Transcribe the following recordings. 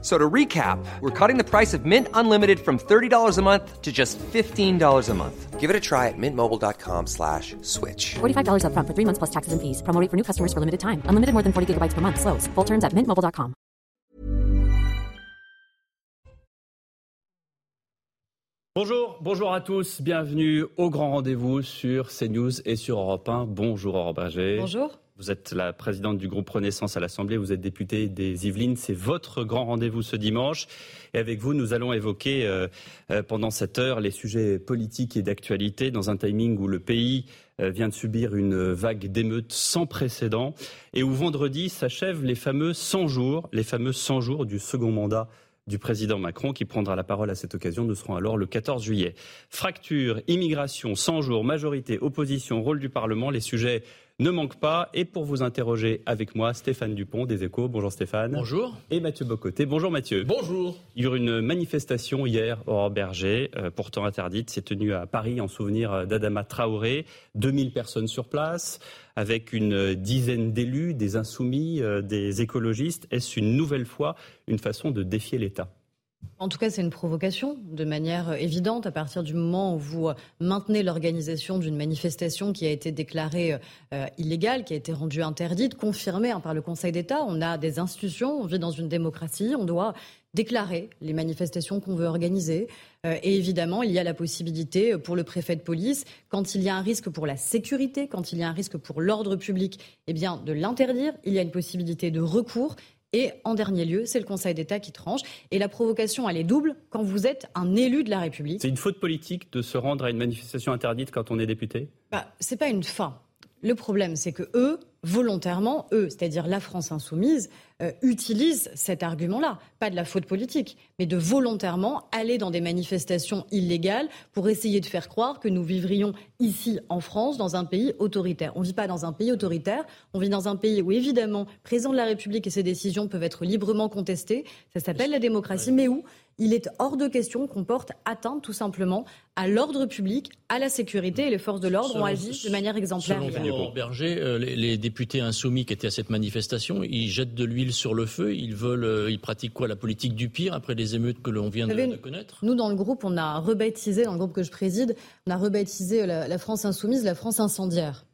So to recap, we're cutting the price of Mint Unlimited from $30 a month to just $15 a month. Give it a try at mintmobile.com slash switch. $45 upfront for three months plus taxes and fees. Promo rate for new customers for limited time. Unlimited more than 40 gigabytes per month. Slows. Full terms at mintmobile.com. Bonjour, bonjour à tous. Bienvenue au grand rendez-vous sur CNews et sur Europe 1. Bonjour Aurore Berger. Bonjour. Vous êtes la présidente du groupe Renaissance à l'Assemblée, vous êtes députée des Yvelines, c'est votre grand rendez-vous ce dimanche. Et avec vous, nous allons évoquer euh, euh, pendant cette heure les sujets politiques et d'actualité dans un timing où le pays euh, vient de subir une vague d'émeutes sans précédent et où vendredi s'achèvent les fameux 100 jours, les fameux 100 jours du second mandat du président Macron qui prendra la parole à cette occasion. Nous serons alors le 14 juillet. Fracture, immigration, 100 jours, majorité, opposition, rôle du Parlement, les sujets ne manque pas. Et pour vous interroger avec moi, Stéphane Dupont des Échos. Bonjour Stéphane. Bonjour. Et Mathieu Bocoté. Bonjour Mathieu. Bonjour. Il y a eu une manifestation hier au Berger, euh, pourtant interdite, s'est tenue à Paris en souvenir d'Adama Traoré. 2000 personnes sur place, avec une dizaine d'élus, des insoumis, euh, des écologistes. Est-ce une nouvelle fois une façon de défier l'État? En tout cas, c'est une provocation de manière évidente à partir du moment où vous maintenez l'organisation d'une manifestation qui a été déclarée euh, illégale, qui a été rendue interdite, confirmée hein, par le Conseil d'État. On a des institutions, on vit dans une démocratie, on doit déclarer les manifestations qu'on veut organiser. Euh, et évidemment, il y a la possibilité pour le préfet de police, quand il y a un risque pour la sécurité, quand il y a un risque pour l'ordre public, eh bien, de l'interdire. Il y a une possibilité de recours. Et en dernier lieu, c'est le Conseil d'État qui tranche. Et la provocation, elle est double quand vous êtes un élu de la République. C'est une faute politique de se rendre à une manifestation interdite quand on est député? Bah, C'est pas une fin. Le problème, c'est que eux, volontairement, eux, c'est-à-dire la France insoumise, euh, utilisent cet argument-là, pas de la faute politique, mais de volontairement aller dans des manifestations illégales pour essayer de faire croire que nous vivrions ici en France dans un pays autoritaire. On ne vit pas dans un pays autoritaire, on vit dans un pays où évidemment, le président de la République et ses décisions peuvent être librement contestées, ça s'appelle la démocratie, mais où il est hors de question qu'on porte atteinte tout simplement à l'ordre public, à la sécurité et les forces de l'ordre ont agi de manière exemplaire. Selon Berger, euh, les, députés insoumis qui étaient à cette manifestation, ils jettent de l'huile sur le feu, ils veulent, euh, ils pratiquent quoi? La politique du pire après les émeutes que l'on vient de, connaître? Nous, dans le groupe, on a rebaptisé, dans le groupe que je préside, on a rebaptisé la France insoumise la France incendiaire.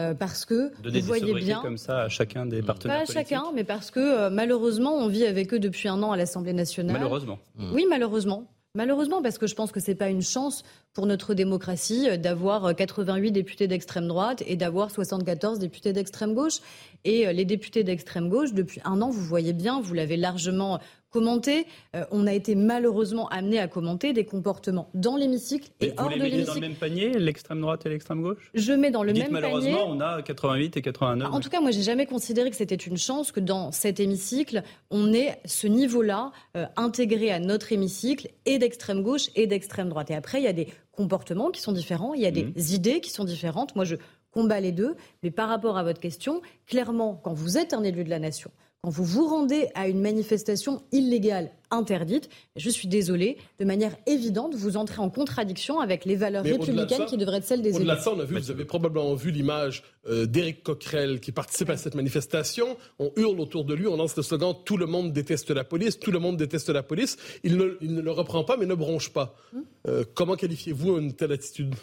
Euh, parce que vous voyez bien comme ça à chacun des partenaires pas à chacun, mais parce que euh, malheureusement on vit avec eux depuis un an à l'Assemblée nationale. Malheureusement. Oui, malheureusement. Malheureusement, parce que je pense que ce n'est pas une chance pour notre démocratie euh, d'avoir 88 députés d'extrême droite et d'avoir 74 députés d'extrême gauche. Et les députés d'extrême gauche, depuis un an, vous voyez bien, vous l'avez largement commenter. Euh, on a été malheureusement amené à commenter des comportements dans l'hémicycle et, hors de l'hémicycle. Vous les dans le même panier, l'extrême droite et l'extrême gauche? Je mets dans le Dites même malheureusement, panier. Malheureusement, on a 88 et 89. En tout cas, moi, j'ai jamais considéré que c'était une chance que dans cet hémicycle, on ait ce niveau-là euh, intégré à notre hémicycle et d'extrême gauche et d'extrême droite. Et après, il y a des comportements qui sont différents, il y a des mmh. idées qui sont différentes. Moi, je combats les deux. Mais par rapport à votre question, clairement, quand vous êtes un élu de la nation, quand vous vous rendez à une manifestation illégale interdite, je suis désolé, de manière évidente, vous entrez en contradiction avec les valeurs républicaines qui devraient être celles des élus. Au-delà de ça, on a vu, vous avez probablement vu l'image euh, d'Éric Coquerel qui participe à cette manifestation. On hurle autour de lui, on lance le slogan Tout le monde déteste la police, tout le monde déteste la police. Il ne, le reprend pas, mais ne bronche pas. Hum. Euh, comment qualifiez-vous une telle attitude?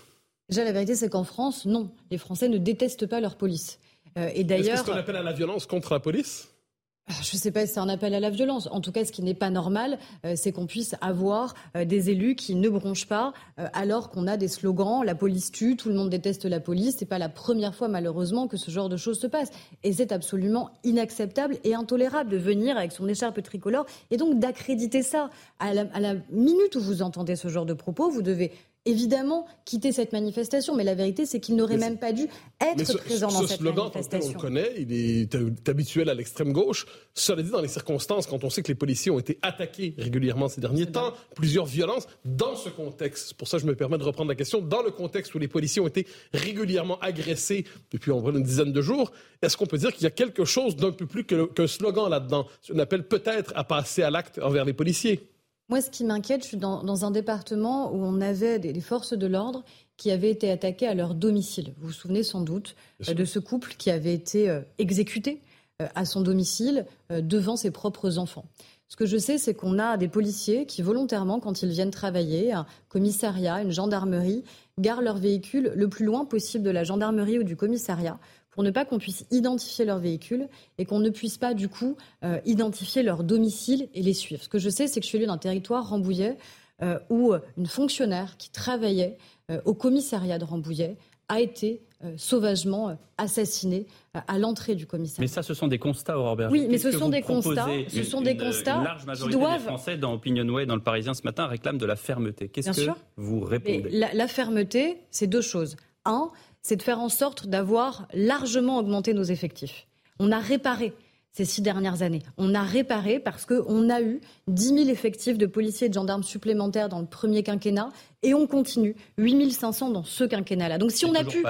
Déjà, la vérité, c'est qu'en France, non, les Français ne détestent pas leur police. Euh, et d'ailleurs, est-ce que ce qu'on appelle à la violence contre la police? Je ne sais pas si c'est un appel à la violence. En tout cas, ce qui n'est pas normal, euh, c'est qu'on puisse avoir euh, des élus qui ne bronchent pas, euh, alors qu'on a des slogans "la police tue", tout le monde déteste la police. C'est pas la première fois, malheureusement, que ce genre de choses se passe. Et c'est absolument inacceptable et intolérable de venir avec son écharpe tricolore et donc d'accréditer ça. À la, à la minute où vous entendez ce genre de propos, vous devez évidemment quitter cette manifestation, mais la vérité, c'est qu'il n'aurait même pas dû être présent dans ce cette slogan, manifestation. On le connaît, il est habituel à l'extrême gauche. Cela dit, dans les circonstances, quand on sait que les policiers ont été attaqués régulièrement ces derniers temps, plusieurs violences, dans ce contexte, pour ça je me permets de reprendre la question, dans le contexte où les policiers ont été régulièrement agressés depuis environ une dizaine de jours, est-ce qu'on peut dire qu'il y a quelque chose d'un peu plus qu'un slogan là-dedans? Un appel peut-être à passer à l'acte envers les policiers moi, ce qui m'inquiète, je suis dans, un département où on avait des, forces de l'ordre qui avaient été attaquées à leur domicile. Vous vous souvenez sans doute euh, de ce couple qui avait été euh, exécuté euh, à son domicile devant ses propres enfants. Ce que je sais, c'est qu'on a des policiers qui, volontairement, quand ils viennent travailler, un commissariat, une gendarmerie, garent leur véhicule le plus loin possible de la gendarmerie ou du commissariat pour ne pas qu'on puisse identifier leur véhicule et qu'on ne puisse pas, du coup, euh, identifier leur domicile et les suivre. Ce que je sais, c'est que je suis allée d'un territoire, Rambouillet, euh, où une fonctionnaire qui travaillait euh, au commissariat de Rambouillet a été sauvagement assassinée à l'entrée du commissariat. Mais ça, ce sont des constats, Aurore Berger. Oui, mais ce sont des constats. Ce sont des constats une large majorité des Français dans Opinionway, dans le Parisien ce matin, réclament de la fermeté. Qu'est-ce que vous répondez? la, la fermeté, c'est deux choses. Un, c'est de faire en sorte d'avoir largement augmenté nos effectifs. On a réparé ces six dernières années. On a réparé parce qu'on a eu 10 000 effectifs de policiers et de gendarmes supplémentaires dans le premier quinquennat et on continue 8 500 dans ce quinquennat-là. Donc si on, a pu,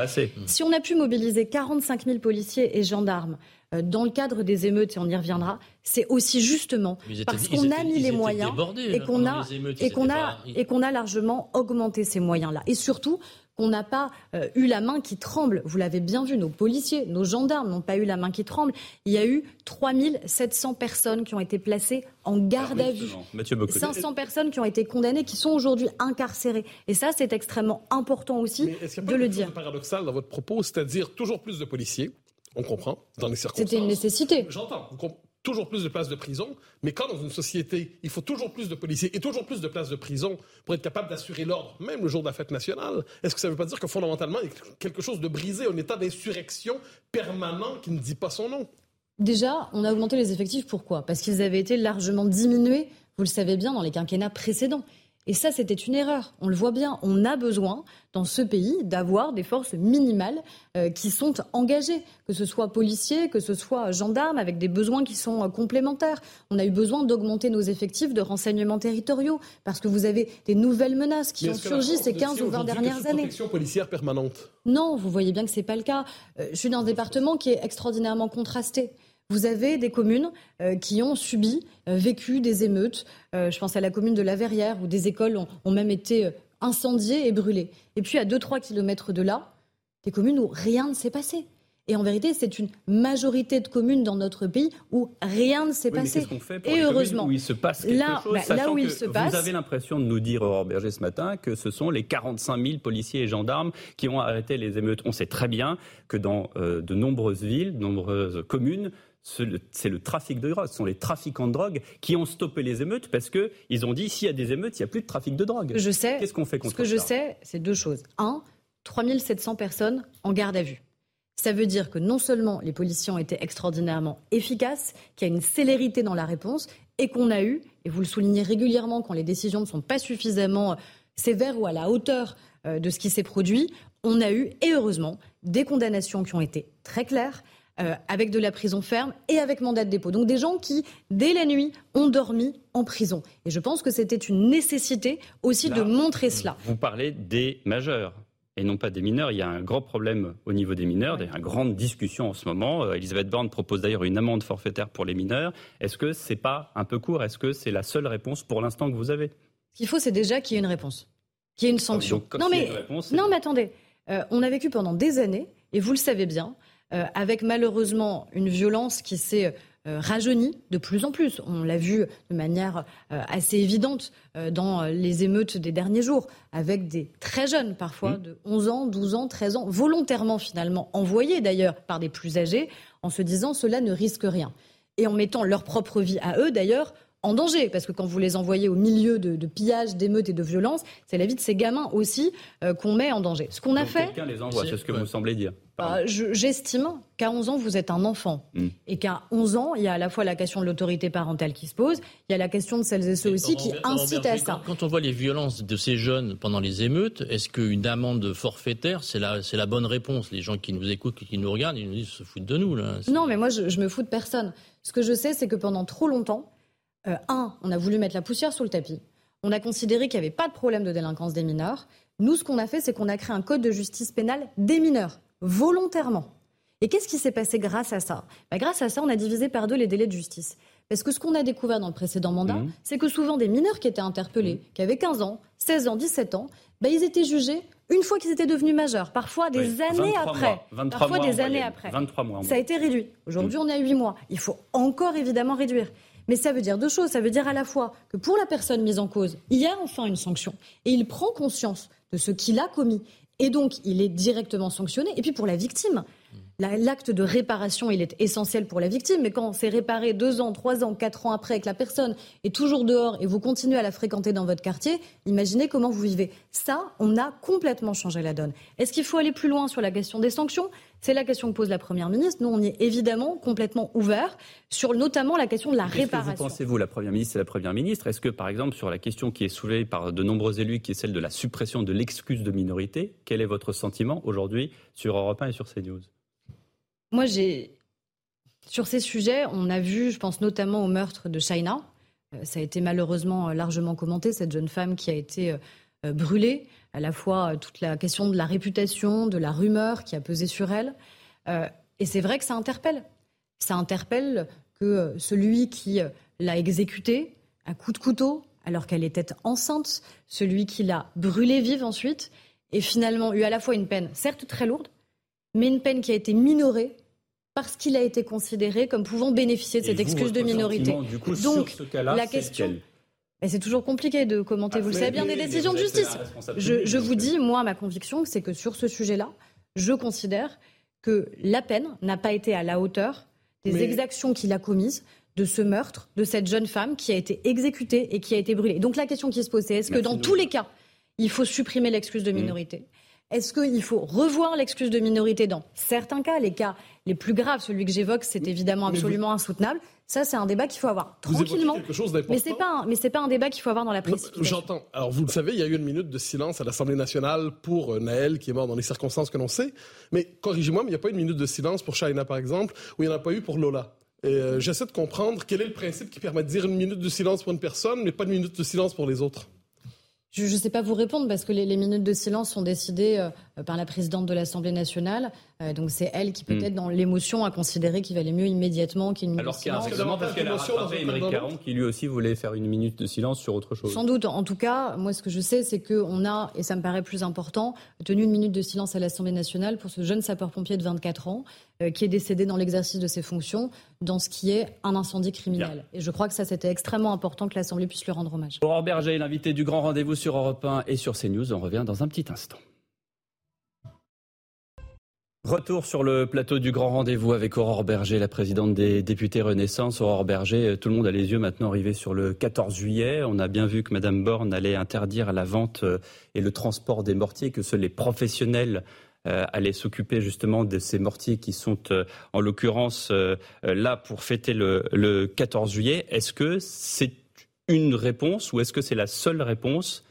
si on a pu mobiliser 45 000 policiers et gendarmes euh, dans le cadre des émeutes, et on y reviendra, c'est aussi justement parce qu'on a mis les moyens et qu'on a, et qu'on a, et qu'on a largement augmenté ces moyens-là. Et surtout, qu'on n'a pas euh, eu la main qui tremble. Vous l'avez bien vu, nos policiers, nos gendarmes n'ont pas eu la main qui tremble. Il y a eu 3700 personnes qui ont été placées en garde à vue. 500 personnes qui ont été condamnées, qui sont aujourd'hui incarcérées. Et ça, c'est extrêmement important aussi de le dire. C'est paradoxal dans votre propos, c'est-à-dire toujours plus de policiers. On comprend, dans les circonstances. C'était une nécessité. J'entends toujours plus de places de prison, mais quand dans une société, il faut toujours plus de policiers et toujours plus de places de prison pour être capable d'assurer l'ordre, même le jour de la fête nationale, est-ce que ça ne veut pas dire que fondamentalement, il y a quelque chose de brisé, un état d'insurrection permanent qui ne dit pas son nom? Déjà, on a augmenté les effectifs. Pourquoi? Parce qu'ils avaient été largement diminués, vous le savez bien, dans les quinquennats précédents. Et ça, c'était une erreur. On le voit bien. On a besoin, dans ce pays, d'avoir des forces minimales euh, qui sont engagées, que ce soit policiers, que ce soit gendarmes, avec des besoins qui sont euh, complémentaires. On a eu besoin d'augmenter nos effectifs de renseignements territoriaux, parce que vous avez des nouvelles menaces qui ont surgi ces 15 ou 20 dernières années. protection policière permanente Non, vous voyez bien que ce n'est pas le cas. Euh, je suis dans un département qui est extraordinairement contrasté. Vous avez des communes euh, qui ont subi, euh, vécu des émeutes. Euh, je pense à la commune de La Verrière, où des écoles ont, même été incendiées et brûlées. Et puis à 2-3 kilomètres de là, des communes où rien ne s'est passé. Et en vérité, c'est une majorité de communes dans notre pays où rien ne s'est passé. Fait pour et heureusement, où il se passe quelque là, chose, bah, là où il se passe, vous avez l'impression de nous dire, Aurore Berger, ce matin, que ce sont les 45 000 policiers et gendarmes qui ont arrêté les émeutes. On sait très bien que dans de nombreuses villes, de nombreuses communes, c'est le trafic de drogue. Ce sont les trafiquants de drogue qui ont stoppé les émeutes parce qu'ils ont dit s'il y a des émeutes, il n'y a plus de trafic de drogue. Je sais. Qu'est-ce qu'on fait contre ça Ce que je sais, c'est deux choses. Un, 3700 personnes en garde à vue. Ça veut dire que non seulement les policiers ont été extraordinairement efficaces, qu'il y a une célérité dans la réponse et qu'on a eu, et vous le soulignez régulièrement quand les décisions ne sont pas suffisamment sévères ou à la hauteur euh, de ce qui s'est produit, on a eu, et heureusement, des condamnations qui ont été très claires, euh, avec de la prison ferme et avec mandat de dépôt. Donc des gens qui, dès la nuit, ont dormi en prison. Et je pense que c'était une nécessité aussi de montrer cela. Vous parlez des majeurs et non pas des mineurs. Il y a un grand problème au niveau des mineurs, il y a une grande discussion en ce moment. Euh, Elisabeth Borne propose d'ailleurs une amende forfaitaire pour les mineurs. Est-ce que c'est pas un peu court? Est-ce que c'est la seule réponse pour l'instant que vous avez? Ce qu'il faut, c'est déjà qu'il y ait une réponse, qu'il y ait une sanction. non, mais, non, mais attendez, euh, on a vécu pendant des années, et vous le savez bien, euh, avec malheureusement une violence qui s'est euh, rajeunie de plus en plus. On l'a vu de manière euh, assez évidente dans les émeutes des derniers jours, avec des très jeunes, parfois mmh. de 11 ans, 12 ans, 13 ans, volontairement finalement envoyés d'ailleurs par des plus âgés, en se disant cela ne risque rien. Et en mettant leur propre vie à eux d'ailleurs en danger, parce que quand vous les envoyez au milieu de, de pillages, d'émeutes et de violences, c'est la vie de ces gamins aussi euh, qu'on met en danger. Ce qu'on a Donc, fait, Quelqu'un les envoie, c'est ce que vous semblez dire. Bah, je- j'estime qu'à 11 ans, vous êtes un enfant. Mm. Et qu'à 11 ans, il y a à la fois la question de l'autorité parentale qui se pose, il y a la question de celles et ceux aussi qui incitent à ça. Quand, quand on voit les violences de ces jeunes pendant les émeutes, est-ce qu'une amende forfaitaire, c'est la, bonne réponse? Les gens qui nous écoutent, qui nous regardent, ils nous disent, se foutent de nous. Là. Non, mais moi, je, je me fous de personne. Ce que je sais, c'est que pendant trop longtemps, euh, un, on a voulu mettre la poussière sous le tapis. On a considéré qu'il n'y avait pas de problème de délinquance des mineurs. Nous, ce qu'on a fait, c'est qu'on a créé un code de justice pénale des mineurs, volontairement. Et qu'est-ce qui s'est passé grâce à ça? Bah, Grâce à ça, on a divisé par deux les délais de justice. Parce que ce qu'on a découvert dans le précédent mandat, Mhm. c'est que souvent des mineurs qui étaient interpellés, qui avaient 15 ans, 16 ans, 17 ans, bah, ils étaient jugés une fois qu'ils étaient devenus majeurs, parfois des Oui, années 23 après. mois, 23 parfois des années moyenne, après. 23 mois Ça a été réduit. Aujourd'hui, on est à 8 mois. Il faut encore évidemment réduire. Mais ça veut dire deux choses. Ça veut dire à la fois que pour la personne mise en cause, il y a enfin une sanction et il prend conscience de ce qu'il a commis et donc il est directement sanctionné. Et puis pour la victime, la- l'acte de réparation, il est essentiel pour la victime. Mais quand c'est réparé deux ans, trois ans, quatre ans après, que la personne est toujours dehors et vous continuez à la fréquenter dans votre quartier, imaginez comment vous vivez. Ça, on a complètement changé la donne. Est-ce qu'il faut aller plus loin sur la question des sanctions? C'est la question que pose la Première ministre. Nous, on est évidemment complètement ouvert sur notamment la question de la Qu'est-ce que vous réparation. pensez, vous, la Première ministre et la Première ministre? Est-ce que, par exemple, sur la question qui est soulevée par de nombreux élus, qui est celle de la suppression de l'excuse de minorité, quel est votre sentiment aujourd'hui sur Europe 1 et sur CNews? Moi, j'ai. Sur ces sujets, on a vu, je pense notamment au meurtre de Shaina. Euh, Ça a été malheureusement euh, largement commenté, cette jeune femme qui a été euh, brûlée. À la fois euh, toute la question de la réputation, de la rumeur qui a pesé sur elle. Euh, Et c'est vrai que ça interpelle. Ça interpelle que euh, celui qui euh, l'a exécutée à coup de couteau, alors qu'elle était enceinte, celui qui l'a brûlée vive ensuite, ait finalement eu à la fois une peine, certes très lourde, mais une peine qui a été minorée parce qu'il a été considéré comme pouvant bénéficier de Et cette vous, excuse de minorité. sentiment, Du coup, Donc, sur ce cas-là, la question- Mais c'est toujours compliqué de commenter, Ah, vous le savez bien, des décisions de justice. Je, vous dis, moi, ma conviction, c'est que sur ce sujet-là, je considère que la peine n'a pas été à la hauteur des Mais- exactions qu'il a commises, de ce meurtre, de cette jeune femme qui a été exécutée et qui a été brûlée. Donc la question qui se pose, c'est est-ce que dans tous les cas, il faut supprimer l'excuse de minorité? Est-ce qu'il faut revoir l'excuse de minorité dans certains cas? Les cas les plus graves, celui que j'évoque, c'est évidemment absolument insoutenable. Ça, c'est un débat qu'il faut avoir Vous tranquillement. quelque chose d'important. Mais c'est pas, un- mais c'est pas un débat qu'il faut avoir dans la précipitation. J'entends. Alors, vous le savez, il y a eu une minute de silence à l'Assemblée nationale pour euh, Naël, qui est mort dans les circonstances que l'on sait. Mais corrigez-moi, mais il n'y a pas eu une minute de silence pour Shaina, par exemple, ou il n'y en a pas eu pour Lola. Euh, j'essaie de comprendre quel est le principe qui permet de dire une minute de silence pour une personne, mais pas une minute de silence pour les autres. Je ne sais pas vous répondre parce que les, minutes de silence sont décidées euh, par la présidente de l'Assemblée nationale. Euh, donc c'est elle qui, peut-être dans l'émotion, a considéré qu'il valait mieux immédiatement qu'il y ait une minute Alors de qu'il y a un parce qu'elle a rattrapé Émeric Caron qui lui aussi voulait faire une minute de silence sur autre chose. Sans doute. En tout cas, moi, ce que je sais, c'est qu'on a, et ça me paraît plus important, tenu une minute de silence à l'Assemblée nationale pour ce jeune sapeur-pompier de 24 ans euh, qui est décédé dans l'exercice de ses fonctions dans ce qui est un incendie criminel. Et je crois que ça, c'était extrêmement important que l'Assemblée puisse lui rendre hommage. Aurore Berger, l'invité du grand rendez-vous sur Europe 1 et sur CNews. On revient dans un petit instant. Retour sur le plateau du grand rendez-vous avec Aurore Berger, la présidente des députés Renaissance. Aurore Berger, tout le monde a les yeux maintenant rivés sur le 14 juillet. On a bien vu que Madame Borne allait interdire la vente euh, et le transport des mortiers, que seuls les professionnels euh, allaient s'occuper justement de ces mortiers qui sont euh, en l'occurrence euh, euh, là pour fêter le, le 14 juillet. Est-ce que c'est une réponse ou est-ce que c'est la seule réponse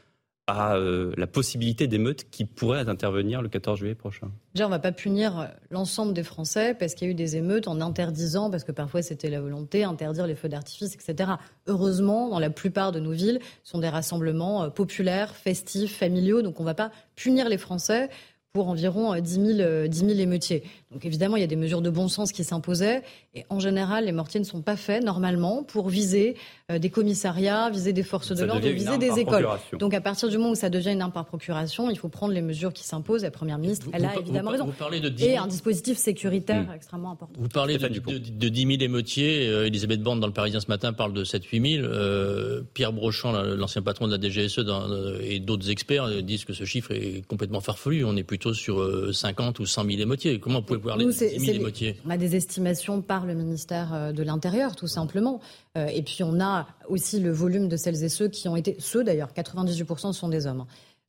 à euh, la possibilité d'émeutes qui pourrait intervenir le 14 juillet prochain Déjà, on ne va pas punir l'ensemble des Français parce qu'il y a eu des émeutes en interdisant, parce que parfois c'était la volonté, interdire les feux d'artifice, etc. Heureusement, dans la plupart de nos villes, ce sont des rassemblements euh, populaires, festifs, familiaux, donc on ne va pas punir les Français pour environ euh, 10 000, euh, 10 000 émeutiers. Donc évidemment, il y a des mesures de bon sens qui s'imposaient. Et en général, les mortiers ne sont pas faits normalement pour viser euh, des commissariats, viser des forces de l'ordre, viser des écoles. Donc à partir du moment où ça devient une arme par procuration, il faut prendre les mesures qui s'imposent. La Première ministre, Vous- elle a vous- évidemment vous- raison. Vous parlez de 10 Et 000 un dispositif sécuritaire Mm. extrêmement important. Vous parlez de, Stéphane Dupont. de, de 10 000 émeutiers. Euh, Elisabeth Borne, dans le Parisien ce matin, parle de 7-8 000. Euh, Pierre Brochant, la- l'ancien patron de la DGSE dans- euh, et d'autres experts disent que ce chiffre est complètement farfelu. On est plutôt plutôt sur 50 ou 100 000 émeutiers. Comment vous pouvez Nous, de c'est- 10 000 c'est les- émeutiers On a des estimations par le ministère euh, de l'Intérieur, tout simplement. Euh, Et puis on a aussi le volume de celles et ceux qui ont été, ceux d'ailleurs, 98% sont des hommes,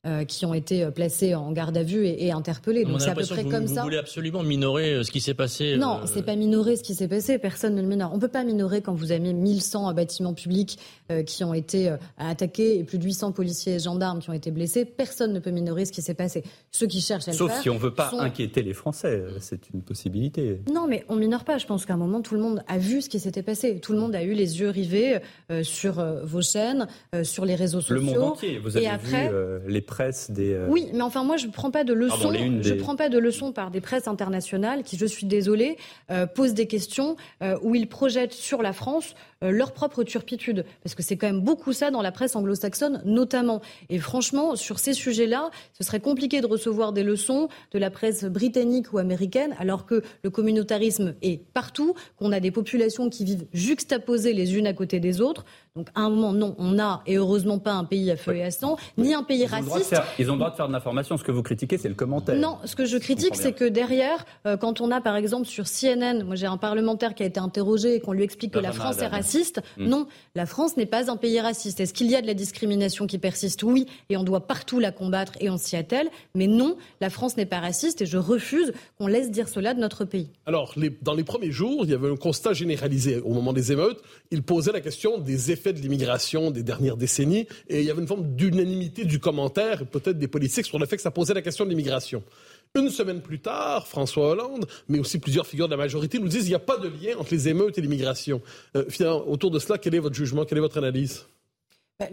euh, qui ont été euh, placés en garde à vue et, et interpellés. On Donc a c'est à peu près vous, comme vous ça. voulez absolument minorer euh, ce qui s'est passé. Non, euh, c'est pas minorer ce qui s'est passé. Personne ne le minore. On peut pas minorer quand vous avez 1100 bâtiments publics euh, qui ont été euh, attaqués et plus de 800 policiers et gendarmes qui ont été blessés. Personne ne peut minorer ce qui s'est passé. Ceux qui cherchent à le Sauf faire si on veut pas sont- inquiéter les Français, c'est une possibilité. Non, mais on minore pas. Je pense qu'à un moment, tout le monde a vu ce qui s'était passé. Tout le monde a eu les yeux rivés euh, sur euh, vos chaînes, euh, sur les réseaux sociaux. Le monde entier. Vous avez Et après, vu euh, les presses des. euh, Oui, mais enfin moi je prends pas de leçons. Je prends pas de leçons par des presses internationales qui, je suis désolée, euh, posent des questions euh, où ils projettent sur la France euh, leur propre turpitude, parce que c'est quand même beaucoup ça dans la presse anglo-saxonne notamment. Et franchement, sur ces sujets-là, ce serait compliqué de recevoir des leçons de la presse britannique ou américaine, alors que le communautarisme est partout, qu'on a des populations qui vivent juxtaposées les unes à côté des autres. Donc à un moment, non, on a et heureusement pas un pays à feu et à sang, ni un pays Ils ont, raciste. faire, ils ont le droit de faire de l'information. Ce que vous critiquez, c'est le commentaire. Non, ce que je critique, c'est que derrière, euh, quand on a par exemple sur CNN, moi j'ai un parlementaire qui a été interrogé et qu'on lui explique que la France est raciste. Mm. Non, la France n'est pas un pays raciste. Est-ce qu'il y a de la discrimination qui persiste? Oui, et on doit partout la combattre et on s'y attelle. Mais non, la France n'est pas raciste et je refuse qu'on laisse dire cela de notre pays. Alors, les- dans les premiers jours, il y avait un constat généralisé au moment des émeutes. Il posait la question des effets de l'immigration des dernières décennies et il y avait une forme d'unanimité du commentaire, peut-être des politiques, sur le fait que ça posait la question de l'immigration. Une semaine plus tard, François Hollande, mais aussi plusieurs figures de la majorité, nous disent qu'il n'y a pas de lien entre les émeutes et l'immigration. Euh, finalement, autour de cela, quel est votre jugement, quelle est votre analyse?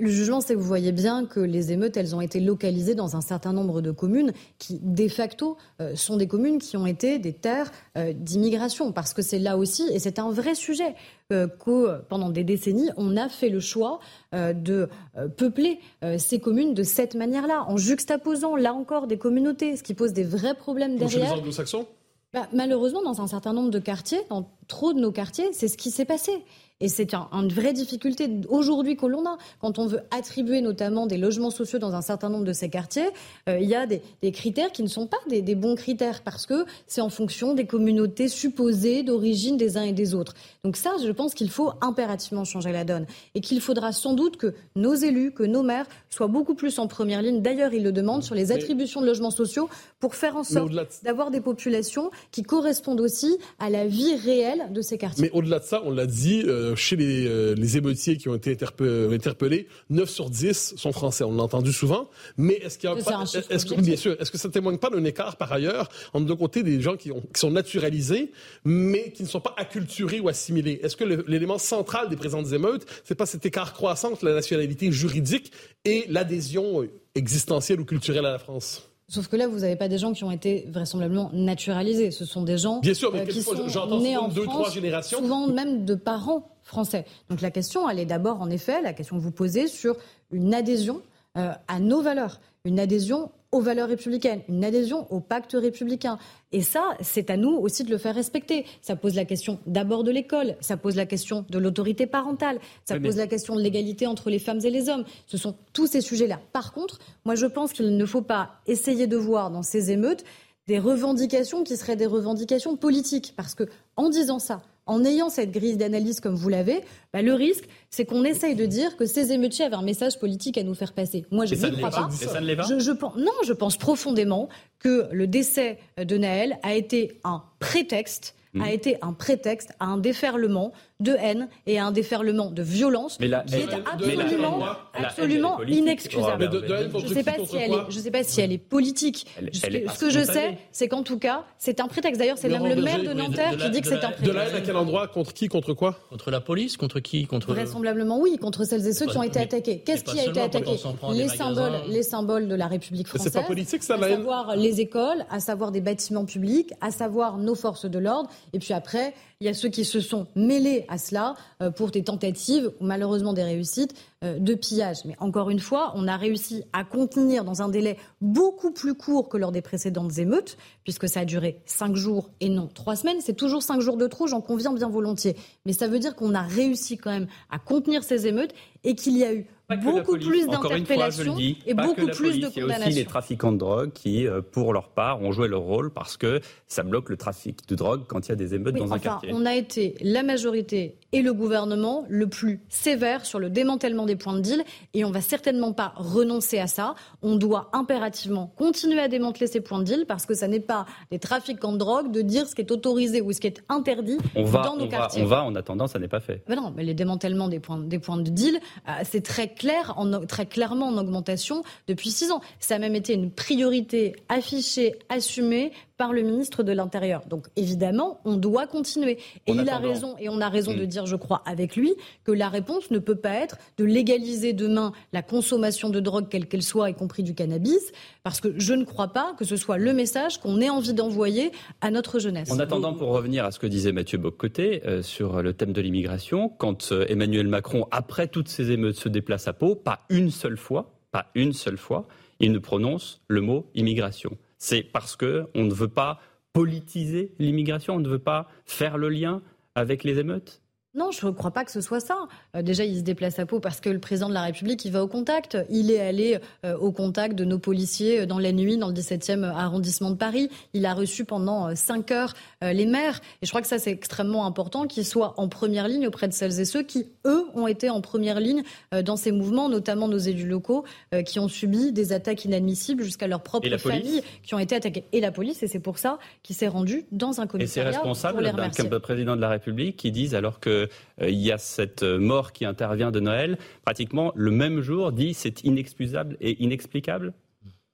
Le jugement, c'est que vous voyez bien que les émeutes, elles ont été localisées dans un certain nombre de communes qui, de facto, euh, sont des communes qui ont été des terres euh, d'immigration. Parce que c'est là aussi, et c'est un vrai sujet, euh, que pendant des décennies, on a fait le choix de peupler ces communes de cette manière-là, en juxtaposant, là encore, des communautés, ce qui pose des vrais problèmes Chez les derrière. anglo-saxons? Bah, malheureusement, dans un certain nombre de quartiers, dans trop de nos quartiers, c'est ce qui s'est passé. Et c'est un- une vraie difficulté aujourd'hui que l'on a. Quand on veut attribuer notamment des logements sociaux dans un certain nombre de ces quartiers, euh, il y a des, des critères qui ne sont pas des, des bons critères parce que c'est en fonction des communautés supposées d'origine des uns et des autres. Donc ça, je pense qu'il faut impérativement changer la donne et qu'il faudra sans doute que nos élus, que nos maires soient beaucoup plus en première ligne. D'ailleurs, ils le demandent sur les attributions de logements sociaux pour faire en sorte d'avoir des populations qui correspondent aussi à la vie réelle de ces quartiers. Mais au-delà de ça, on l'a dit, euh, chez les, euh, les émeutiers qui ont été interpe- euh, interpellés, 9 sur 10 sont français. On l'a entendu souvent. Mais est-ce qu'il y a pas- un est-ce que, bien sûr, est-ce que ça témoigne pas d'un écart par ailleurs entre d'un côté des gens qui, ont- qui sont naturalisés, mais qui ne sont pas acculturés ou assimilés? Est-ce que l'élément central des présentes émeutes, c'est pas cet écart croissant entre la nationalité juridique et l'adhésion existentielle ou culturelle à la France? Sauf que là, vous n'avez pas des gens qui ont été vraisemblablement naturalisés. Ce sont des gens Bien sûr, mais euh, qui sont j'entends nés en deux, France, trois générations. souvent même de parents français. Donc la question, elle est d'abord, en effet, la question que vous posez sur une adhésion euh, à nos valeurs, une adhésion aux valeurs républicaines, une adhésion au pacte républicain. Et ça, c'est à nous aussi de le faire respecter. Ça pose la question d'abord de l'école, ça pose la question de l'autorité parentale, ça Oui, mais- pose la question de l'égalité entre les femmes et les hommes. Ce sont tous ces sujets-là. Par contre, moi je pense qu'il ne faut pas essayer de voir dans ces émeutes des revendications qui seraient des revendications politiques. Parce que en disant ça, en ayant cette grille d'analyse comme vous l'avez, bah, le risque, c'est qu'on essaye de dire que ces émeutiers avaient un message politique à nous faire passer. Moi, je ne crois pas. Et ça ne l'est pas. Je, je pense, non, je pense profondément que le décès de Naël a été un prétexte, a été un prétexte à un déferlement de haine et à un déferlement de violence Mais la qui est mais absolument, la absolument inexcusable. De- de haine Je ne sais pas si elle est, je sais pas si elle est politique. Elle- Ce elle est ce que je sais, c'est qu'en tout cas, c'est un prétexte. D'ailleurs, c'est même le maire de de- Nanterre de qui dit que de c'est un De prétexte. la haine à quel endroit? Contre qui? Contre quoi? Contre la police? Contre qui? Contre Vraisemblablement oui, contre celles et ceux qui ont été attaqués. Qu'est-ce qui a été attaqué? à Les symboles, les symboles de la République Mais française. c'est pas politique, ça, la à haine savoir les écoles, à savoir des bâtiments publics, à savoir nos forces de l'ordre. Et puis après, il y a ceux qui se sont mêlés à cela euh, pour des tentatives ou malheureusement des réussites de pillage. Mais encore une fois, on a réussi à contenir dans un délai beaucoup plus court que lors des précédentes émeutes, puisque ça a duré cinq jours et non trois semaines. C'est toujours cinq jours de trop, j'en conviens bien volontiers. Mais ça veut dire qu'on a réussi quand même à contenir ces émeutes et qu'il y a eu beaucoup plus d'interpellations et beaucoup plus de condamnations. Il y a aussi les trafiquants de drogue qui, euh, pour leur part, ont joué leur rôle parce que ça bloque le trafic de drogue quand il y a des émeutes dans un quartier. On a été la majorité et le gouvernement le plus sévère sur le démantèlement des points de deal et on va certainement pas renoncer à ça. On doit impérativement continuer à démanteler ces points de deal parce que ça n'est pas des trafiquants de drogue de dire ce qui est autorisé ou ce qui est interdit dans nos quartiers. on va, en attendant, ça n'est pas fait. non, mais les démantèlements des points, des points de deal, euh, c'est très clair, en, très clairement en augmentation depuis six ans. Ça a même été une priorité affichée, assumée par le ministre de l'Intérieur. Donc évidemment, on doit continuer. Et il a raison, et on a raison de hmm. dire, je crois, avec lui, que la réponse ne peut pas être de légaliser demain la consommation de drogue, quelle qu'elle soit, y compris du cannabis, parce que je ne crois pas que ce soit le message qu'on ait envie d'envoyer à notre jeunesse. En attendant, pour revenir à ce que disait Mathieu Boccoté euh, sur le thème de l'immigration, quand euh, Emmanuel Macron, après toutes ces émeutes, se déplace à Pau, pas une seule fois, pas une seule fois, il ne prononce le mot immigration. C'est parce qu'on ne veut pas politiser l'immigration, on ne veut pas faire le lien avec les émeutes? Non, je ne crois pas que ce soit ça. Euh, déjà, il se déplace à Pau parce que le président de la République, il va au contact. Il est allé euh, au contact de nos policiers euh, dans la nuit, dans le 17e arrondissement de Paris. Il a reçu pendant cinq heures les maires. Et je crois que ça, c'est extrêmement important qu'il soit en première ligne auprès de celles et ceux qui, eux, ont été en première ligne dans ces mouvements, notamment nos élus locaux qui ont subi des attaques inadmissibles jusqu'à leur propre famille, qui ont été attaqués. Et la police, et c'est pour ça qu'il s'est rendu dans un commissariat. Et c'est responsable d'un président de la République qui disent alors que il y a cette euh, mort qui intervient de Noël, pratiquement le même jour dit c'est inexcusable et inexplicable.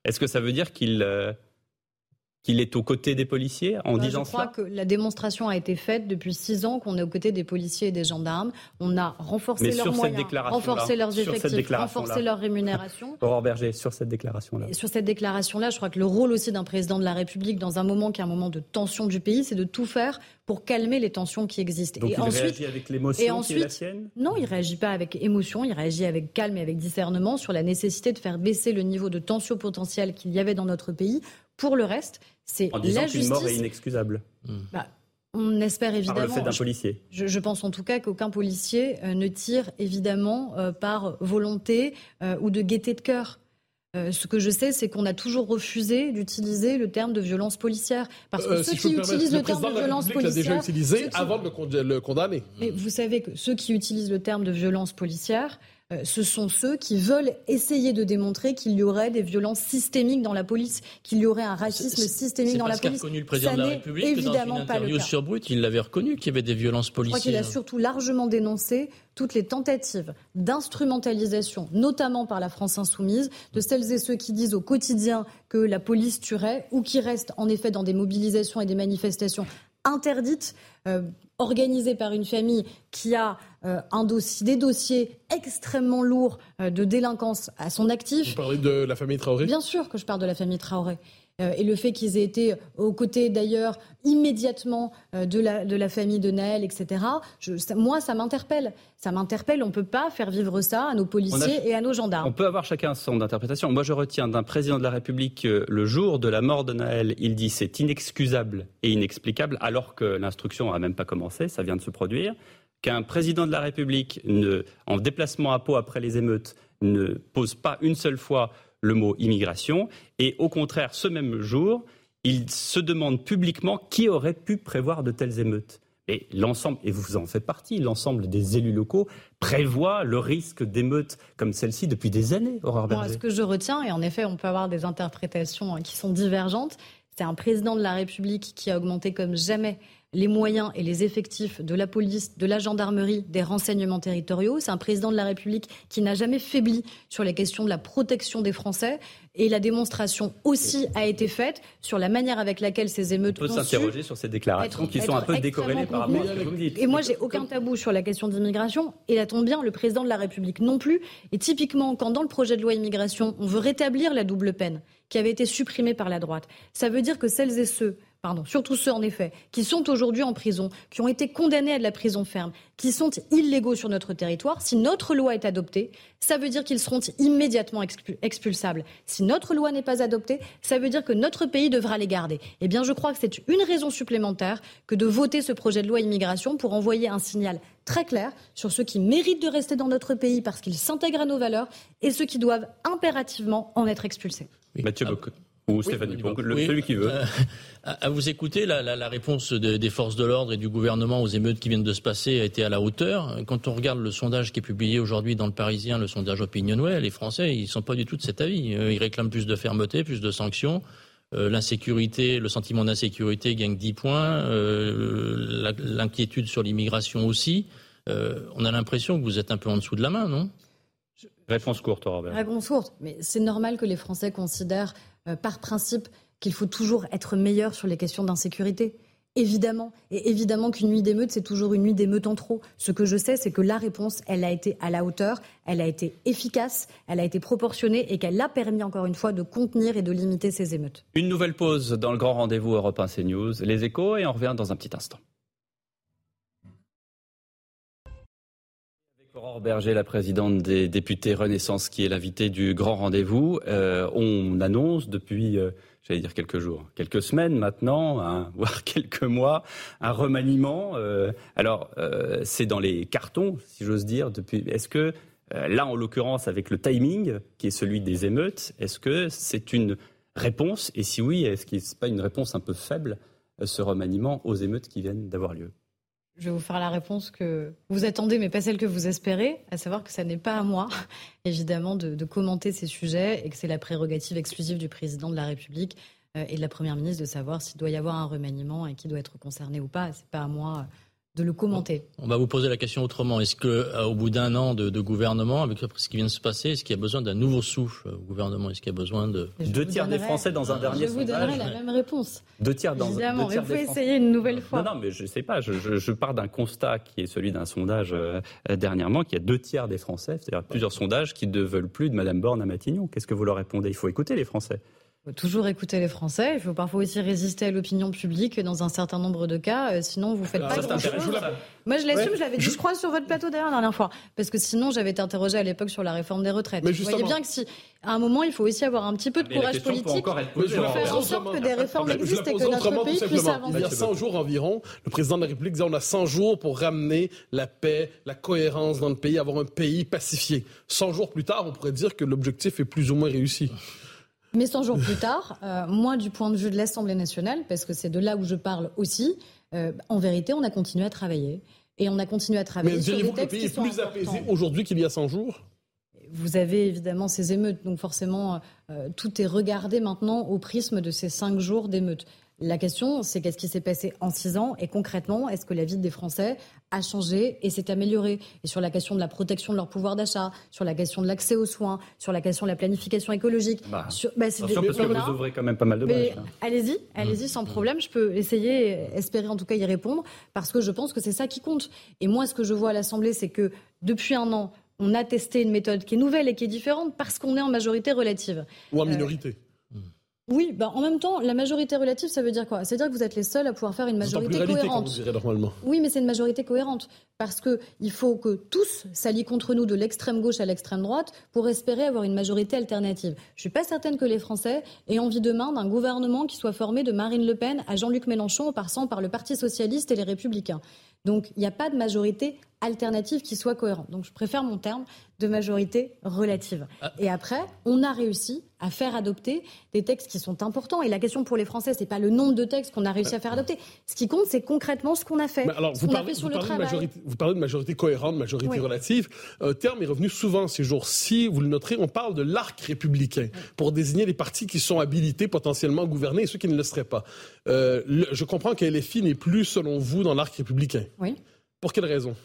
Est-ce que ça veut dire qu'il euh, qu'il est aux côtés des policiers en bah, disant ça Je crois que la démonstration a été faite depuis six ans qu'on est aux côtés des policiers et des gendarmes. On a renforcé leurs moyens, renforcé leurs effectifs, renforcé leur rémunération. Aurore Berger, sur cette déclaration-là. Sur cette déclaration-là, je crois que le rôle aussi d'un président de la République dans un moment qui est un moment de tension du pays, c'est de tout faire pour calmer les tensions qui existent. Donc et il ensuite, réagit avec l'émotion qui est la sienne Non, il réagit pas avec émotion, il réagit avec calme et avec discernement sur la nécessité de faire baisser le niveau de tension potentielle qu'il y avait dans notre pays. Pour le reste, c'est en disant qu'une mort est inexcusable. Bah, on espère évidemment. Par le fait d'un policier. Je, pense en tout cas qu'aucun policier euh, ne tire évidemment euh, par volonté euh, ou de gaieté de cœur. ce que je sais, c'est qu'on a toujours refusé d'utiliser le terme de violence policière. Parce que ceux qui utilisent le, terme de violence policière. l'a déjà utilisé avant de le condamner. Mais vous savez que ceux qui utilisent le terme de violence policière euh, ce sont ceux qui veulent essayer de démontrer qu'il y aurait des violences systémiques dans la police, qu'il y aurait un racisme systémique dans la police. C'est reconnu le président de la République évidemment que dans une interview sur Brut, il l'avait reconnu qu'il y avait des violences policières. Je crois qu'il a surtout largement dénoncé toutes les tentatives d'instrumentalisation, notamment par la France insoumise, de celles et ceux qui disent au quotidien que la police tuerait ou qui restent en effet dans des mobilisations et des manifestations interdites. Euh, organisée par une famille qui a euh, un dossier, des dossiers extrêmement lourds euh, de délinquance à son actif. Vous parlez de la famille Traoré? Bien sûr que je parle de la famille Traoré. Euh, et le fait qu'ils aient été aux côtés d'ailleurs immédiatement de, la, de la famille de Naël, etc., moi, ça m'interpelle. Ça m'interpelle. On ne peut pas faire vivre ça à nos policiers et à nos gendarmes. On peut avoir chacun son interprétation. Moi, je retiens d'un président de la République le jour de la mort de Naël, il dit c'est inexcusable et inexplicable, alors que l'instruction n'a même pas commencé, ça vient de se produire qu'un président de la République, en déplacement à Pau après les émeutes, ne pose pas une seule fois le mot immigration, et au contraire, ce même jour, il se demande publiquement qui aurait pu prévoir de telles émeutes. Et l'ensemble, et vous en faites partie, l'ensemble des élus locaux prévoit le risque d'émeutes comme celle-ci depuis des années, Aurore Berger. ce que je retiens, et en effet, on peut avoir des interprétations hein, qui sont divergentes, c'est un président de la République qui a augmenté comme jamais les moyens et les effectifs de la police, de la gendarmerie, des renseignements territoriaux. C'est un président de la République qui n'a jamais faibli sur les questions de la protection des Français. Et la démonstration aussi a été faite sur la manière avec laquelle ces émeutes On peut s'interroger sur ces déclarations qui sont un peu décorrélées par rapport à ce que vous dites. Et moi, j'ai aucun tabou sur la question d'immigration. Et là tombe bien, le président de la République non plus. Et typiquement, quand dans le projet de loi immigration, on veut rétablir la double peine qui avait été supprimée par la droite, ça veut dire que celles et ceux pardon, surtout ceux en effet, qui sont aujourd'hui en prison, qui ont été condamnés à de la prison ferme, qui sont illégaux sur notre territoire, si notre loi est adoptée, ça veut dire qu'ils seront immédiatement expulsables. Si notre loi n'est pas adoptée, ça veut dire que notre pays devra les garder. Eh bien, je crois que c'est une raison supplémentaire que de voter ce projet de loi immigration pour envoyer un signal très clair sur ceux qui méritent de rester dans notre pays parce qu'ils s'intègrent à nos valeurs et ceux qui doivent impérativement en être expulsés. Mathieu ou Stéphanie, celui qui veut. Euh, à vous écouter, la, réponse des forces de l'ordre et du gouvernement aux émeutes qui viennent de se passer a été à la hauteur. Quand on regarde le sondage qui est publié aujourd'hui dans le Parisien, le sondage Opinionway, les Français, ils sont pas du tout de cet avis. Euh, ils réclament plus de fermeté, plus de sanctions. Euh, l'insécurité, le sentiment d'insécurité gagne 10 points. L'inquiétude sur l'immigration aussi. on a l'impression que vous êtes un peu en dessous de la main, non? Réponse courte, Robert. Réponse courte. Mais c'est normal que les Français considèrent euh, par principe qu'il faut toujours être meilleur sur les questions d'insécurité. Évidemment. Et évidemment qu'une nuit d'émeute, c'est toujours une nuit d'émeute en trop. Ce que je sais, c'est que la réponse, elle a été à la hauteur, elle a été efficace, elle a été proportionnée et qu'elle a permis, encore une fois, de contenir et de limiter ces émeutes. Une nouvelle pause dans le grand rendez-vous Europe 1 CNews, les échos, et on revient dans un petit instant. Aurore Berger, la présidente des députés Renaissance, qui est l'invitée du grand rendez-vous. Euh, on annonce depuis, euh, j'allais dire quelques jours, quelques semaines maintenant, hein, voire quelques mois, un remaniement. Euh, alors, c'est dans les cartons, si j'ose dire. Depuis, est-ce que là, en l'occurrence, avec le timing qui est celui des émeutes, est-ce que c'est une réponse? Et si oui, est-ce que ce n'est pas une réponse un peu faible, ce remaniement aux émeutes qui viennent d'avoir lieu? Je vais vous faire la réponse que vous attendez, mais pas celle que vous espérez, à savoir que ça n'est pas à moi, évidemment, de, commenter ces sujets et que c'est la prérogative exclusive du président de la République euh, et de la première ministre de savoir s'il doit y avoir un remaniement et qui doit être concerné ou pas. C'est pas à moi de le commenter. On va vous poser la question autrement. Est-ce que, euh, au bout d'un an de, gouvernement, avec ce qui vient de se passer, est-ce qu'il y a besoin d'un nouveau souffle au gouvernement? Est-ce qu'il y a besoin de deux tiers des Français dans un dernier sondage Je vous donnerai la même réponse. Deux tiers dans Évidemment, deux tiers vous pouvez essayer une nouvelle fois. Non, non, mais je ne sais pas. Je, je, pars d'un constat qui est celui d'un sondage euh, dernièrement, qui a deux tiers des Français, c'est-à-dire plusieurs sondages qui ne veulent plus de Madame Borne à Matignon. Qu'est-ce que vous leur répondez? Il faut écouter les Français. Il faut toujours écouter les Français. Il faut parfois aussi résister à l'opinion publique dans un certain nombre de cas. Euh, sinon, vous faites pas grand-chose. Moi, je l'assume. Je l'avais dit, je crois, sur votre plateau d'ailleurs la dernière fois. Parce que sinon, j'avais été interrogée à l'époque sur la réforme des retraites. vous voyez bien que si, à un moment, il faut aussi avoir un petit peu de courage politique pour faire en sorte que des réformes existent et que notre pays puisse avancer. Il y a 100 jours environ, le président de la République disait on a 100 jours pour ramener la paix, la cohérence dans le pays, avoir un pays pacifié. 100 jours plus tard, on pourrait dire que l'objectif est plus ou moins réussi. Mais 100 jours plus tard, euh, moi, du point de vue de l'Assemblée nationale, parce que c'est de là où je parle aussi, euh, en vérité, on a continué à travailler. Et on a continué à travailler sur des textes qui sont plus apaisé aujourd'hui qu'il y a 100 jours? Vous avez évidemment ces émeutes, donc forcément, euh, tout est regardé maintenant au prisme de ces cinq jours d'émeutes. La question, c'est qu'est-ce qui s'est passé en six ans et concrètement, est-ce que la vie des Français a changé et s'est améliorée? Et sur la question de la protection de leur pouvoir d'achat, sur la question de l'accès aux soins, sur la question de la planification écologique. Bah, sur, bah, c'est des, parce que vous ouvrez quand même pas mal de pages. Allez-y, allez-y sans problème. Je peux essayer, espérer en tout cas y répondre parce que je pense que c'est ça qui compte. Et moi, ce que je vois à l'Assemblée, c'est que depuis un an, on a testé une méthode qui est nouvelle et qui est différente parce qu'on est en majorité relative. Ou en minorité. Oui, bah en même temps, la majorité relative, ça veut dire quoi? C'est-à-dire que vous êtes les seuls à pouvoir faire une majorité cohérente. Vous normalement. Oui, mais c'est une majorité cohérente parce que il faut que tous s'allient contre nous de l'extrême gauche à l'extrême droite pour espérer avoir une majorité alternative. Je suis pas certaine que les Français aient envie demain d'un gouvernement qui soit formé de Marine Le Pen à Jean-Luc Mélenchon en passant par le Parti socialiste et les Républicains. Donc il n'y a pas de majorité alternative qui soit cohérente. Donc je préfère mon terme de majorité relative. Ah. Et après, on a réussi à faire adopter des textes qui sont importants. Et la question pour les Français, c'est pas le nombre de textes qu'on a réussi à faire adopter. Ce qui compte, c'est concrètement ce qu'on a fait. alors, vous, parlez, sur le vous parlez de majorité cohérente, majorité relative. Un terme est revenu souvent ces jours-ci. Vous le noterez, on parle de l'arc républicain pour désigner les partis qui sont habilités potentiellement à gouverner et ceux qui ne le seraient pas. Euh, je comprends que LFI n'est plus, selon vous, dans l'arc républicain. Oui. Pour quelle raison?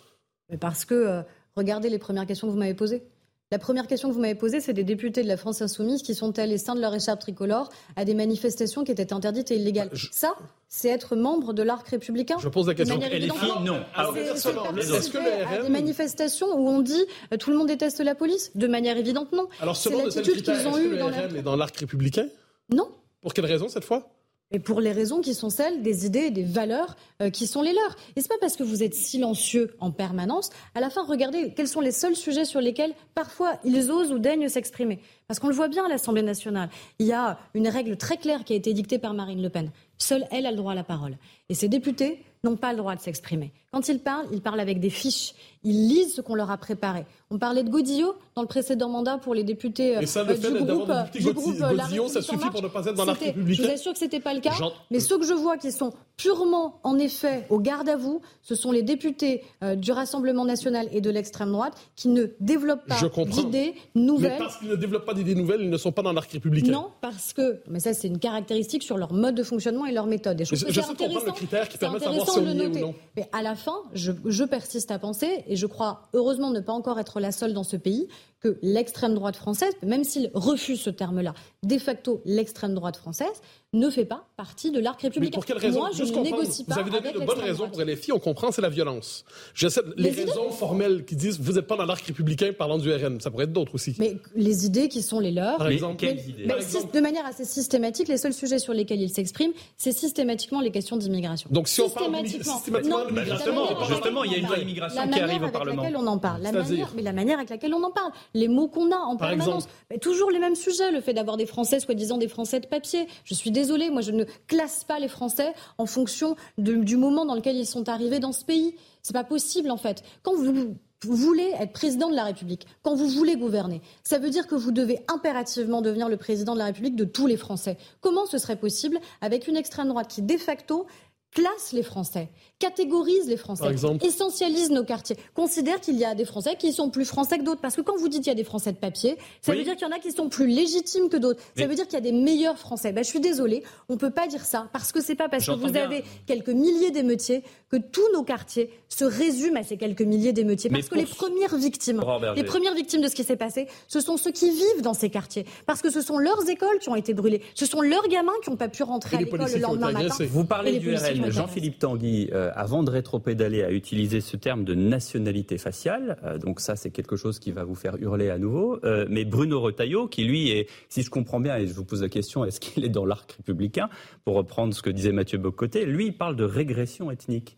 Parce que, euh, regardez les premières questions que vous m'avez posées. La première question que vous m'avez posée, c'est des députés de la France insoumise qui sont allés, sein de leur écharpe tricolore, à des manifestations qui étaient interdites et illégales. Ça, c'est être membre de l'arc républicain Je pose la question. Et les filles, non. Est-ce que des manifestations où on dit euh, tout le monde déteste la police De manière évidente, non. Alors, selon l'attitude qu'ils ont eue dans l'arc républicain? Non. Pour quelle raison cette fois? Et pour les raisons qui sont celles des idées et des valeurs euh, qui sont les leurs. Et c'est pas parce que vous êtes silencieux en permanence. À la fin, regardez quels sont les seuls sujets sur lesquels parfois ils osent ou daignent s'exprimer. Parce qu'on le voit bien à l'Assemblée nationale. Il y a une règle très claire qui a été dictée par Marine Le Pen. Seule elle a le droit à la parole. Et ces députés n'ont pas le droit de s'exprimer. Quand ils parlent, ils parlent avec des fiches. Ils lisent ce qu'on leur a préparé. On parlait de Godillot dans le précédent mandat pour les députés Et ça, le euh, fait du groupe, euh, du groupe, euh, Godillot, ça suffit pour ne pas être dans l'arc républicain. Je vous assure que c'était pas le cas. Jean- Mais ceux que je vois qui sont purement, en effet, au garde à vous, ce sont les députés euh, du Rassemblement national et de l'extrême droite qui ne développent pas d'idées Mais nouvelles. parce qu'ils ne développent pas d'idées nouvelles, ils ne sont pas dans l'arc républicain. Non, parce que, mais ça c'est une caractéristique sur leur mode de fonctionnement et leur méthode. Et je, Mais je- sais comprendre le intéressant- critère qui permet de savoir intéressant si on de y est le ou noter. non. Mais à la fin, je, je persiste à penser, et je crois heureusement ne pas encore être la seule dans ce pays, que l'extrême droite française, même s'il refuse ce terme-là, de facto l'extrême droite française, ne fait pas partie de l'arc Mais républicain. pour quelle raison Moi, je ne négocie pas Vous avez donné avec de bonnes raisons pour LFI, on comprend, c'est la violence. J'essaie les, Les idées- raisons formelles qui disent vous n'êtes pas dans l'arc républicain parlant du RN. Ça pourrait être d'autres aussi. Mais les idées qui sont les leurs, Par Mais exemple. quelles Mais- idées mais Par exemple. de manière assez systématique, les seuls sujets sur lesquels ils s'expriment, c'est systématiquement les questions d'immigration. Donc si on parle Systématiquement. Non, la manière avec justement, il y a une loi immigration La qui manière arrive au avec Parlement. laquelle on en parle. La manière, mais la manière avec laquelle on en parle. Les mots qu'on a en Par permanence. Mais toujours les mêmes sujets. Le fait d'avoir des Français, soi-disant des Français de papier. Je suis désolée, moi je ne classe pas les Français en fonction du moment dans lequel ils sont arrivés dans ce pays. C'est pas possible en fait. Quand vous voulez être président de la République, quand vous voulez gouverner, ça veut dire que vous devez impérativement devenir le président de la République de tous les Français. Comment ce serait possible avec une extrême droite qui, de facto, classe les Français, catégorise les Français, exemple essentialise nos quartiers, considère qu'il y a des Français qui sont plus français que d'autres. Parce que quand vous dites qu'il y a des Français de papier, ça Oui. veut dire qu'il y en a qui sont plus légitimes que d'autres. Mais- Ça veut dire qu'il y a des meilleurs Français. Ben, je suis désolée, on peut pas dire ça. Parce que c'est pas parce que vous bien. avez quelques milliers d'émeutiers que tous nos quartiers se résument à ces quelques milliers d'émeutiers. Parce que les premières victimes, les premières victimes de ce qui s'est passé, ce sont ceux qui vivent dans ces quartiers. Parce que ce sont leurs écoles qui ont été brûlées. Ce sont leurs gamins qui n'ont pas pu rentrer Et à l'école le lendemain matin. Vous parlez du policiers Jean-Philippe Tanguy, euh, avant de rétropédaler, a utilisé ce terme de nationalité faciale. Euh, donc ça, c'est quelque chose qui va vous faire hurler à nouveau. Euh, mais Bruno Retailleau, qui lui est, si je comprends bien, et je vous pose la question, est-ce qu'il est dans l'arc républicain Pour reprendre ce que disait Mathieu Bocoté, lui, il parle de régression ethnique.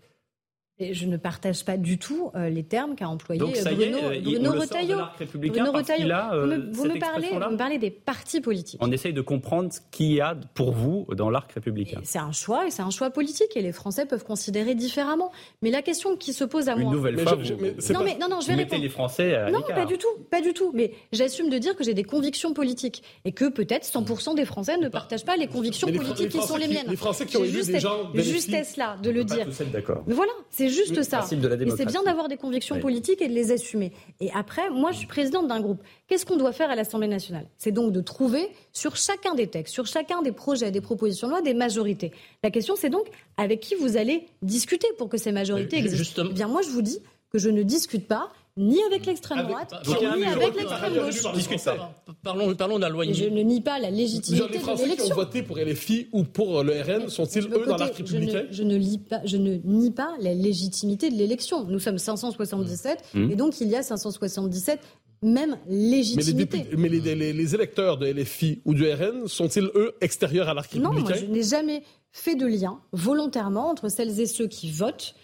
Et je ne partage pas du tout euh, les termes qu'a employé Donc ça y est, Bruno, euh, il- Bruno on le sort de Retailleau. l'arc républicain Bruno Retailleau. a, euh, vous me, vous cette me parlez, expression-là vous me parlez des partis politiques. On essaye de comprendre ce qu'il y a pour vous dans l'arc républicain. C'est un choix et c'est un choix politique et les Français peuvent considérer différemment. Mais la question qui se pose à Une moi. nouvelle Mais fois, je- vous, mais c'est Non pas- mais non non, je vous vais mettez répondre. les Français à Non, pas du tout, pas du tout. Mais j'assume de dire que j'ai des convictions politiques et que peut-être 100% des Français ne partagent pas les convictions Mais politiques les qui sont les miennes. les Français qui ont juste- des gens justesse là de On le dire. voilà, c'est juste Le ça. Mais c'est bien d'avoir des convictions Oui. politiques et de les assumer. Et après, moi, je suis présidente d'un groupe. Qu'est-ce qu'on doit faire à l'Assemblée nationale? C'est donc de trouver sur chacun des textes, sur chacun des projets, des propositions de loi, des majorités. La question, c'est donc avec qui vous allez discuter pour que ces majorités existent. justement- Eh bien, moi, je vous dis que je ne discute pas ni avec l'extrême Avec- droite, Donc, il y a un ni avec l'extrême gauche. les. Parlons, parlons de la loi je ne nie pas la légitimité les de Français qui ont l'élection. voté pour LFI ou pour le RN sont-ils, eux, dans l'arc je ne- républicain je ne, lis pas, je ne nie pas la légitimité de l'élection. Nous sommes 577 Mmh. et donc il y a 577 même mais les, légitimité. députés- mais les, les- les électeurs de LFI ou du RN sont-ils, eux, extérieurs à l'arc Non, moi républicain je n'ai jamais fait de lien volontairement entre celles et ceux qui votent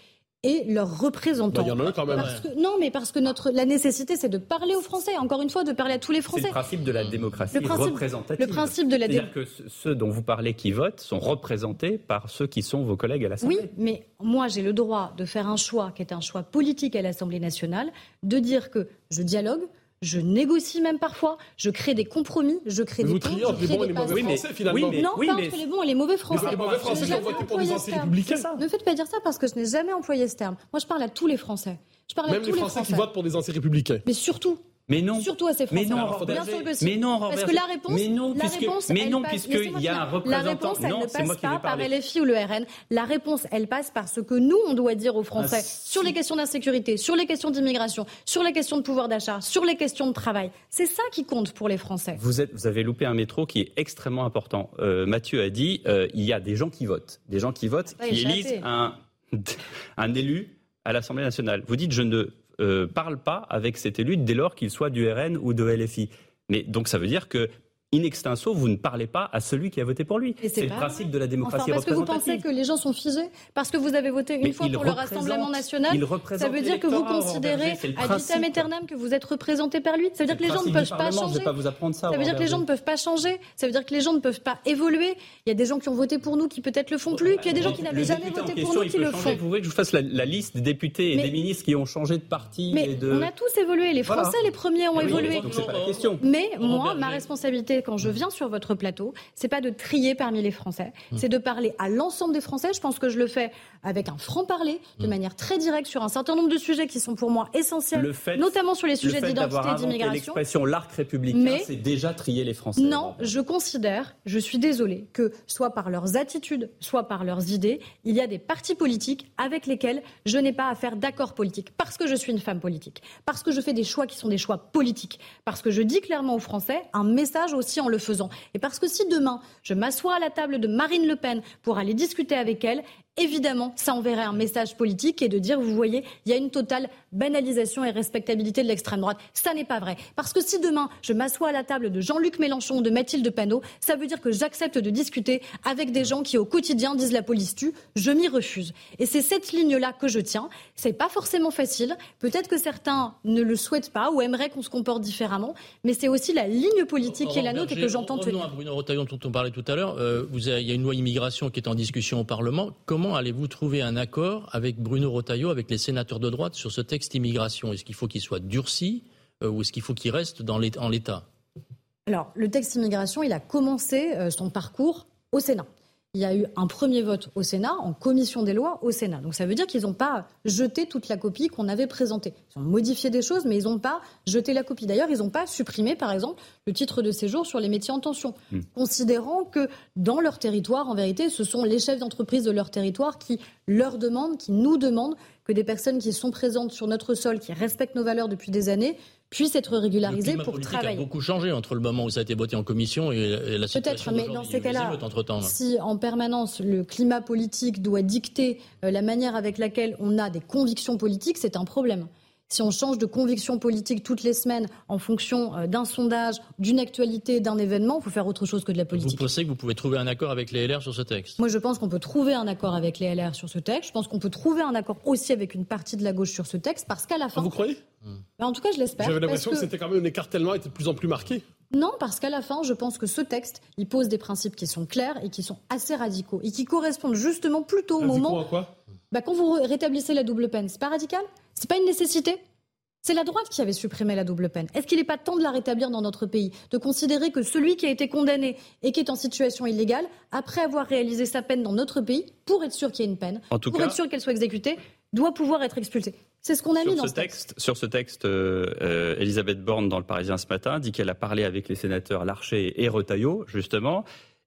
et leurs représentants. Il y en a un quand même. Parce que- non, mais parce que notre, la nécessité, c'est de parler aux Français. Encore une fois, de parler à tous les C'est Français. le principe de la démocratie Le principe- représentative. le principe de la C'est-à-dire que ce- ceux dont vous parlez qui votent sont représentés par ceux qui sont vos collègues à l'Assemblée. Oui, mais moi, j'ai le droit de faire un choix qui est un choix politique à l'Assemblée nationale, de dire que je dialogue, je négocie même parfois, je crée des compromis, je crée Mais des vous ponts, je crée des mauvais Français, finalement. oui, mais- Non, oui, pas mais- entre les bons et les mauvais Français. les mauvais Français qui ont voté pour des. Ne faites pas dire ça parce que je n'ai jamais employé ce terme. Moi, je parle à tous les Français. Je parle à Même tous les les Français qui votent pour des anti-républicains. Mais surtout, Mais non. surtout à ces Mais Français. non, Alors, Bien sûr que si. Mais non, Parce que la réponse, Mais non, la puisque, réponse, mais elle non, puisqu'il y a un représentant. La réponse, elle non, ne passe pas par. LFI ou le RN. La réponse, elle passe par ce que nous, on doit dire aux Français Ah, sur les questions d'insécurité, sur les questions d'immigration, sur les questions de pouvoir d'achat, sur les questions de travail. C'est ça qui compte pour les Français. Vous, êtes, vous avez loupé un métro qui est extrêmement important. Euh, Mathieu a dit euh, il y a des gens qui votent, des gens qui votent, Pas qui élisent un, un élu à l'Assemblée nationale. Vous dites je ne euh, parle pas avec cet élu dès lors qu'il soit du RN ou de LFI. Mais donc ça veut dire que in extenso, vous ne parlez pas à celui qui a voté pour lui. C'est le principe de la démocratie enfin, parce que vous pensez que les gens sont figés Parce que vous avez voté une fois pour le Rassemblement national Ça veut dire que vous considérez à vitam aeternam que vous êtes représenté par lui. Ça veut dire que les gens ne peuvent pas changer. pas vous apprendre ça, ça veut dire que les gens ne peuvent pas changer. Ça veut dire que les gens ne peuvent pas évoluer. Il y a des gens qui ont voté pour nous qui peut-être le font plus, puis il y a des gens qui n'avaient jamais voté pour nous qui le font. Vous voulez que je vous fasse la, liste des députés et des ministres qui ont changé de parti Mais et de... on a tous évolué. Les Français, les premiers, ont évolué. Mais moi, ma responsabilité quand je viens sur votre votre plateau, c'est pas de trier parmi les Français, mmh. c'est de parler à l'ensemble des Français. Je pense que je le fais avec un franc-parler, de mmh. manière très directe sur un certain nombre de sujets qui sont pour moi essentiels, notamment sur les sujets d'identité et d'immigration. L'expression l'arc républicain, c'est déjà trier les Français. Non, je considère, je suis désolée, que soit par leurs attitudes, soit par leurs idées, il y a des partis politiques avec lesquels je n'ai pas à faire d'accord politique, parce que je suis une femme politique, parce que je fais des choix qui sont des choix politiques, parce que je dis clairement aux Français un message aussi en le faisant. Et parce que si demain, je m'assois à la table de Marine Le Pen pour aller discuter avec elle, évidemment, ça enverrait un message politique et de dire, vous voyez, il y a une totale banalisation et respectabilité de l'extrême droite. Ça n'est pas vrai. Parce que si demain, je m'assois à la table de Jean-Luc Mélenchon ou de Mathilde Panot, ça veut dire que j'accepte de discuter avec des gens qui, au quotidien, disent la police tue. Je m'y refuse. Et c'est cette ligne-là que je tiens. C'est pas forcément facile. Peut-être que certains ne le souhaitent pas ou aimeraient qu'on se comporte différemment. Mais c'est aussi la ligne politique qui est la nôtre et que j'entends tenir. à Bruno Retailleau dont on parlait tout à l'heure. Euh, il y a une loi immigration qui est en discussion au Parlement. Comment allez-vous trouver un accord avec Bruno Retailleau, avec les sénateurs de droite sur ce texte immigration Est-ce qu'il faut qu'il soit durci euh, ou est-ce qu'il faut qu'il reste dans en l'état? Alors, le texte immigration, il a commencé euh, son parcours au Sénat il y a eu un premier vote au Sénat, en commission des lois au Sénat. Donc ça veut dire qu'ils n'ont pas jeté toute la copie qu'on avait présentée. Ils ont modifié des choses, mais ils n'ont pas jeté la copie. D'ailleurs, ils n'ont pas supprimé, par exemple, le titre de séjour sur les métiers en tension, hmm. considérant que dans leur territoire, en vérité, ce sont les chefs d'entreprise de leur territoire qui leur demandent, qui nous demandent que des personnes qui sont présentes sur notre sol, qui respectent nos valeurs depuis des années, puissent être régularisées le pour travailler. a beaucoup changé entre le moment où ça a été voté en commission et, la situation Peut-être, mais dans ces cas-là, si en permanence le climat politique doit dicter euh, la manière avec laquelle on a des convictions politiques, c'est un problème si on change de conviction politique toutes les semaines en fonction euh, d'un sondage, d'une actualité, d'un événement, il faut faire autre chose que de la politique. Vous pensez que vous pouvez trouver un accord avec les LR sur ce texte? Moi, je pense qu'on peut trouver un accord avec les LR sur ce texte. Je pense qu'on peut trouver un accord aussi avec une partie de la gauche sur ce texte, parce qu'à la fin. Ah, vous croyez? Ben, En tout cas, je l'espère. J'avais l'impression que, c'était quand même un écartèlement était de plus en plus marqué. Non, parce qu'à la fin, je pense que ce texte, il pose des principes qui sont clairs et qui sont assez radicaux et qui correspondent justement plutôt au moment. quoi? Bah, quand vous rétablissez la double peine, c'est pas radical? C'est pas une nécessité c'est la droite qui avait supprimé la double peine. Est-ce qu'il n'est pas temps de la rétablir dans notre pays De considérer que celui qui a été condamné et qui est en situation illégale, après avoir réalisé sa peine dans notre pays, pour être sûr qu'il y ait une peine, pour être sûr qu'elle soit exécutée, doit pouvoir être expulsé. C'est ce qu'on a mis dans ce texte. Sur ce texte, euh, euh, Elisabeth Borne, dans le Parisien ce matin, dit qu'elle a parlé avec les sénateurs Larcher et Retailleau, justement,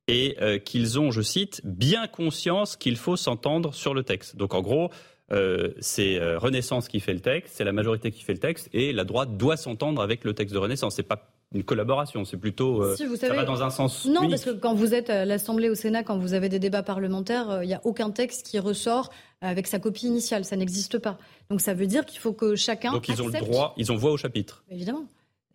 et euh, qu'ils ont, je cite, bien conscience qu'il faut s'entendre sur le texte. Donc en gros, euh, c'est euh, Renaissance qui fait le texte, c'est la majorité qui fait le texte, et la droite doit s'entendre avec le texte de Renaissance. C'est pas une collaboration, c'est plutôt euh, ça va dans un sens. Non, parce que quand vous êtes à l'Assemblée, au Sénat, quand vous avez des débats parlementaires, il n'y a aucun texte qui ressort avec sa copie initiale, ça n'existe pas. Donc ça veut dire qu'il faut que chacun. Donc ils ont le droit, ils ont voix au chapitre. Évidemment.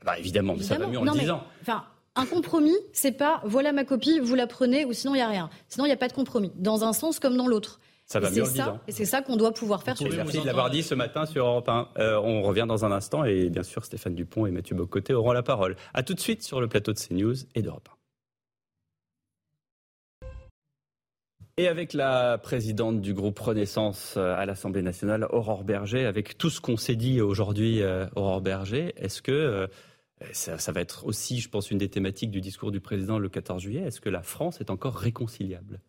Bah, évidemment, mais ça va mieux en le disant. enfin, un compromis, c'est pas voilà ma copie, vous la prenez, ou sinon il n'y a rien. Sinon il n'y a pas de compromis, dans un sens comme dans l'autre. Ça va mieux ça, Et c'est ça qu'on doit pouvoir faire sur Merci de l'avoir dit ce matin sur Europe 1. Euh, on revient dans un instant et bien sûr Stéphane Dupont et Mathieu Bocoté auront la parole. A tout de suite sur le plateau de CNews et d'Europe 1. Et avec la présidente du groupe Renaissance euh, à l'Assemblée nationale, Aurore Berger, avec tout ce qu'on s'est dit aujourd'hui, euh, Aurore Berger, est-ce que ça, ça, va être aussi, je pense, une des thématiques du discours du président le 14 juillet Est-ce que la France est encore réconciliable?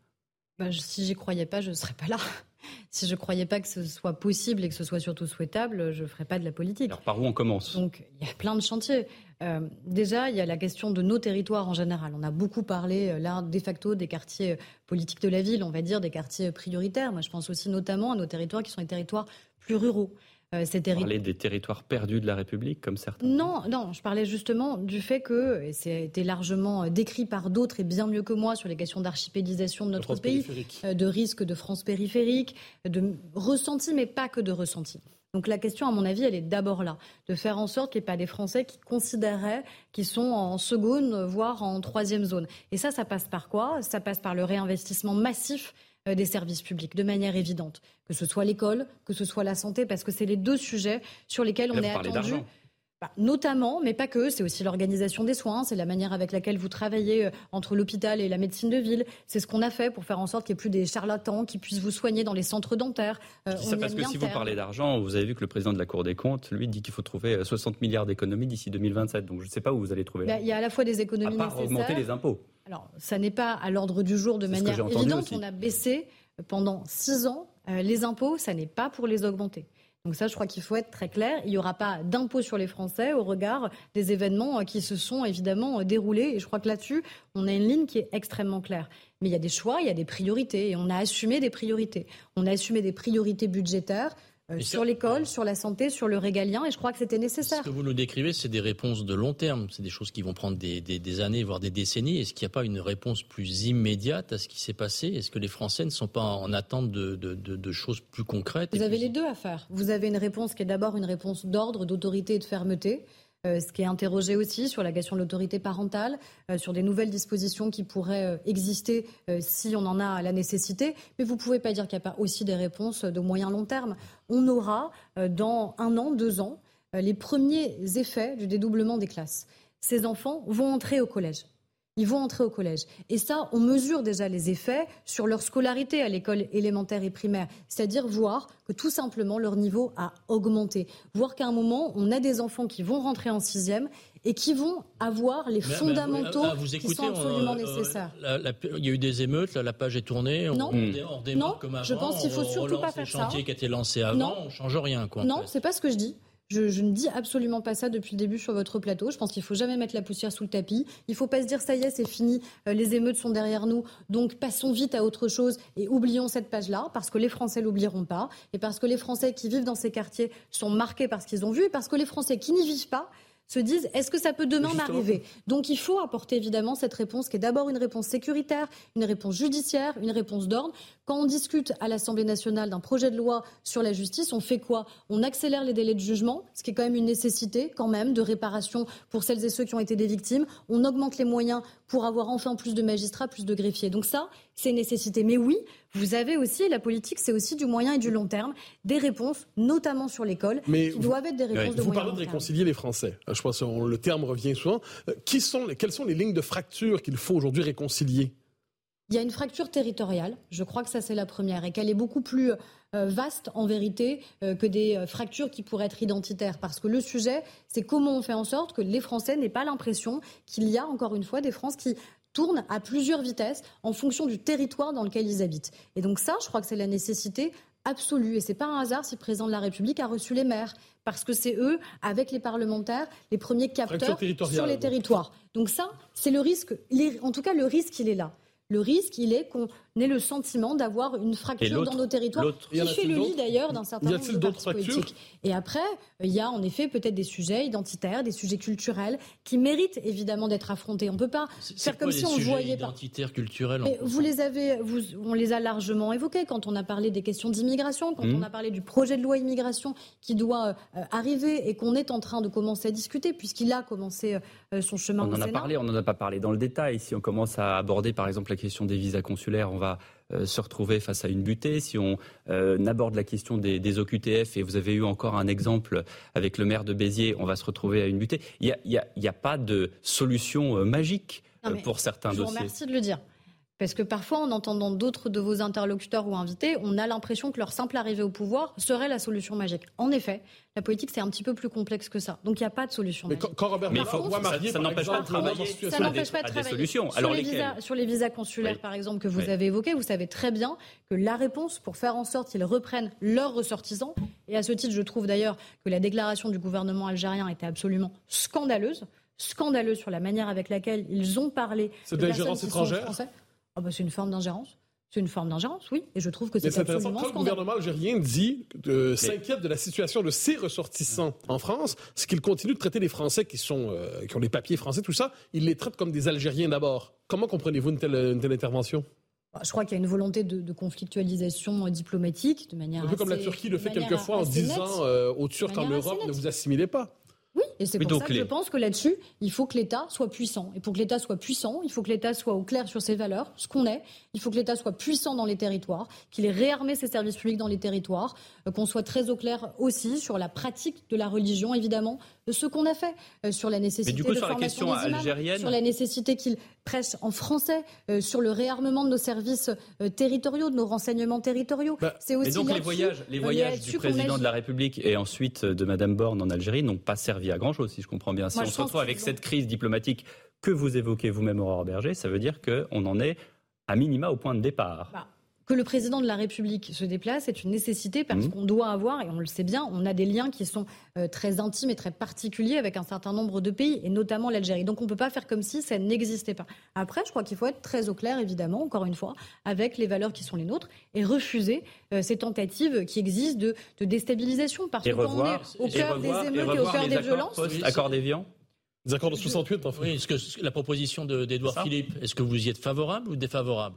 Bah, si j'y croyais pas, je ne serais pas là. si je ne croyais pas que ce soit possible et que ce soit surtout souhaitable, je ne ferais pas de la politique. Alors par où on commence? Donc il y a plein de chantiers. Euh, déjà, il y a la question de nos territoires en général. On a beaucoup parlé euh, là, de facto, des quartiers euh, politiques de la ville, on va dire, des quartiers prioritaires. Moi, je pense aussi notamment à nos territoires qui sont les territoires plus ruraux. Euh, Vous parlez des territoires perdus de la République, comme certains Non, non, je parlais justement du fait que, et ça a été largement euh, décrit par d'autres et bien mieux que moi sur les questions d'archipélisation de notre pays, euh, de risque de France périphérique, de ressenti, mais pas que de ressenti. Donc la question, à mon avis, elle est d'abord là, de faire en sorte qu'il n'y ait pas des Français qui considéraient qu'ils sont en seconde, voire en troisième zone. Et ça, ça passe par quoi? Ça passe par le réinvestissement massif des services publics, de manière évidente, que ce soit l'école, que ce soit la santé, parce que c'est les deux sujets sur lesquels on est attendu. Bah, notamment, mais pas que, c'est aussi l'organisation des soins, c'est la manière avec laquelle vous travaillez euh, entre l'hôpital et la médecine de ville. C'est ce qu'on a fait pour faire en sorte qu'il n'y ait plus des charlatans qui puissent vous soigner dans les centres dentaires. Euh, ça parce que si vous parlez d'argent, vous avez vu que le président de la Cour des comptes, lui, dit qu'il faut trouver 60 euh, milliards d'économies d'ici 2027. Donc je ne sais pas où vous allez trouver. Bah, il y a à la fois des économies à part augmenter les impôts. Alors, ça n'est pas à l'ordre du jour de manière évidente. On a baissé pendant six ans les impôts, ça n'est pas pour les augmenter. Donc ça, je crois qu'il faut être très clair. Il n'y aura pas d'impôt sur les Français au regard des événements euh, qui se sont évidemment euh, déroulés. Et je crois que là-dessus, on a une ligne qui est extrêmement claire. Mais il y a des choix, il y a des priorités. Et on a assumé des priorités. On a assumé des priorités budgétaires. Euh, sur l'école, sur la santé, sur le régalien, et je crois que c'était nécessaire. Ce que vous nous décrivez, c'est des réponses de long terme, c'est des choses qui vont prendre des, années, voire des décennies. Est-ce qu'il n'y a pas une réponse plus immédiate à ce qui s'est passé? Est-ce que les Français ne sont pas en attente de, choses plus concrètes? Vous avez les deux à faire. Vous avez une réponse qui est d'abord une réponse d'ordre, d'autorité et de fermeté. Euh, ce qui est interrogé aussi sur la question de l'autorité parentale, euh, sur des nouvelles dispositions qui pourraient euh, exister si on en a la nécessité. Mais vous ne pouvez pas dire qu'il n'y a pas aussi des réponses de moyen long terme. On aura dans un an, deux ans, les premiers effets du dédoublement des classes. Ces enfants vont entrer au collège ils vont entrer au collège. Et ça, on mesure déjà les effets sur leur scolarité à l'école élémentaire et primaire. C'est-à-dire voir que tout simplement leur niveau a augmenté. Voir qu'à un moment, on a des enfants qui vont rentrer en sixième et qui vont avoir les fondamentaux qui sont absolument nécessaires. il y a eu des émeutes, la page est tournée, non. on, non. comme avant, je pense qu'il faut surtout pas faire ça. Le chantier qui a été lancé avant, non. on change rien. Quoi, non, c'est pas ce que je dis. Je, ne dis absolument pas ça depuis le début sur votre plateau. Je pense qu'il faut jamais mettre la poussière sous le tapis. Il ne faut pas se dire ça y est, c'est fini, euh, les émeutes sont derrière nous, donc passons vite à autre chose et oublions cette page-là, parce que les Français l'oublieront pas, et parce que les Français qui vivent dans ces quartiers sont marqués par ce qu'ils ont vu, et parce que les Français qui n'y vivent pas se disent est-ce que ça peut demain m'arriver? Donc il faut apporter évidemment cette réponse qui est d'abord une réponse sécuritaire, une réponse judiciaire, une réponse d'ordre. Quand on discute à l'Assemblée nationale d'un projet de loi sur la justice, on fait quoi? On accélère les délais de jugement, ce qui est quand même une nécessité quand même de réparation pour celles et ceux qui ont été des victimes. On augmente les moyens pour avoir enfin plus de magistrats, plus de greffiers. Donc ça, c'est une nécessité. Mais oui, vous avez aussi, la politique, c'est aussi du moyen et du long terme, des réponses, notamment sur l'école, qui doivent être des réponses de vous moyen parlez de réconcilier les Français. Je pense que le terme revient souvent. Euh, qui sont, quelles sont les lignes de fracture qu'il faut aujourd'hui réconcilier? Il y a une fracture territoriale, je crois que ça c'est la première, et qu'elle est beaucoup plus euh, vaste en vérité euh, que des fractures qui pourraient être identitaires. Parce que le sujet, c'est comment on fait en sorte que les Français n'aient pas l'impression qu'il y a encore une fois des Français qui tournent à plusieurs vitesses en fonction du territoire dans lequel ils habitent. Et donc ça, je crois que c'est la nécessité absolue. Et c'est pas un hasard si le président de la République a reçu les maires, parce que c'est eux, avec les parlementaires, les premiers capteurs sur les territoires. Donc ça, c'est le risque. En tout cas, le risque, il est là. Le risque, il est qu'on ait le sentiment d'avoir une fracture dans nos territoires, qui fait le lit d'ailleurs d'un certain nombre de partis politiques. Et après, il y a en effet peut-être des sujets identitaires, des sujets culturels, qui méritent évidemment d'être affrontés. On ne peut pas faire comme si on voyait identitaires, culturels. Mais vous les avez, vous, on les a largement évoqués quand on a parlé des questions d'immigration, quand on mmh. a parlé du projet de loi immigration qui doit euh, arriver et qu'on est en train de commencer à discuter, puisqu'il a commencé euh, son chemin. On en a parlé, on n'en a pas parlé dans le détail. Si on commence à aborder par exemple la question des visas consulaires, on va euh, se retrouver face à une butée. Si on euh, aborde la question des, OQTF, et vous avez eu encore un exemple avec le maire de Béziers, on va se retrouver à une butée. Il n'y a, pas de solution euh, magique pour certains dossiers. Je vous remercie de le dire. Parce que parfois, en entendant d'autres de vos interlocuteurs ou invités, on a l'impression que leur simple arrivée au pouvoir serait la solution magique. En effet, la politique, c'est un petit peu plus complexe que ça. Donc, il n'y a pas de solution magique. Quand Robert mais faut, ça, n'empêche pas de travailler ça n'empêche pas de travailler. solutions. Sur, les visas, sur les visas consulaires, par exemple, que vous avez évoqués, vous savez très bien que la réponse pour faire en sorte qu'ils reprennent leurs ressortissants, et à ce titre, je trouve d'ailleurs que la déclaration du gouvernement algérien était absolument scandaleuse, scandaleuse sur la manière avec laquelle ils ont parlé. C'est de l'ingérence étrangère ah bah, c'est une forme d'ingérence. C'est une forme d'ingérence, oui, et je trouve que c'est absolument Quand le gouvernement algérien dit, s'inquiète de la situation de ses ressortissants en France, ce qu'il continue de traiter les Français qui, sont, euh, qui ont les papiers français, tout ça, il les traite comme des Algériens d'abord. Comment comprenez-vous une telle, une telle intervention? Je crois qu'il y a une volonté de, de conflictualisation diplomatique de manière. Un peu comme la Turquie le fait quelquefois en disant euh, aux Turcs en Europe ne vous assimilez pas. Oui, et c'est pour donc ça que les- je pense que là-dessus, il faut que l'État soit puissant. Et pour que l'État soit puissant, il faut que l'État soit au clair sur ses valeurs, ce qu'on est. Il faut que l'État soit puissant dans les territoires, qu'il ait réarmé ses services publics dans les territoires, euh, qu'on soit très au clair aussi sur la pratique de la religion, évidemment, de ce qu'on a fait, euh, sur la nécessité Mais du coup, de sur la formation question des imams, algérienne- sur la nécessité qu'il prêche en français, euh, sur le réarmement de nos services euh, territoriaux, de nos renseignements territoriaux. Bah, c'est aussi Et donc les voyages, les voyages là-dessus du président de la République et ensuite de Madame Borne en Algérie n'ont pas servi à grand chose, si je comprends bien. Si Moi, on se retrouve avec cette crise diplomatique que vous évoquez vous-même, Aurore Berger, ça veut dire qu'on en est à minima au point de départ. Bah, que le président de la République se déplace est une nécessité parce Mhm. qu'on doit avoir, et on le sait bien, on a des liens qui sont euh, très intimes et très particuliers avec un certain nombre de pays, et notamment l'Algérie. Donc on ne peut pas faire comme si ça n'existait pas. Après, je crois qu'il faut être très au clair, évidemment, encore une fois, avec les valeurs qui sont les nôtres, et refuser euh, ces tentatives qui existent de, de déstabilisation. Parce Et que quand revoir, on est au cœur revoir- des émeutes et au cœur des accords violences, Post-accord d'Évian Les accords de 68, en fait. Oui, est-ce que la proposition de- d'Édouard Ça. Philippe, est-ce que vous y êtes favorable ou défavorable?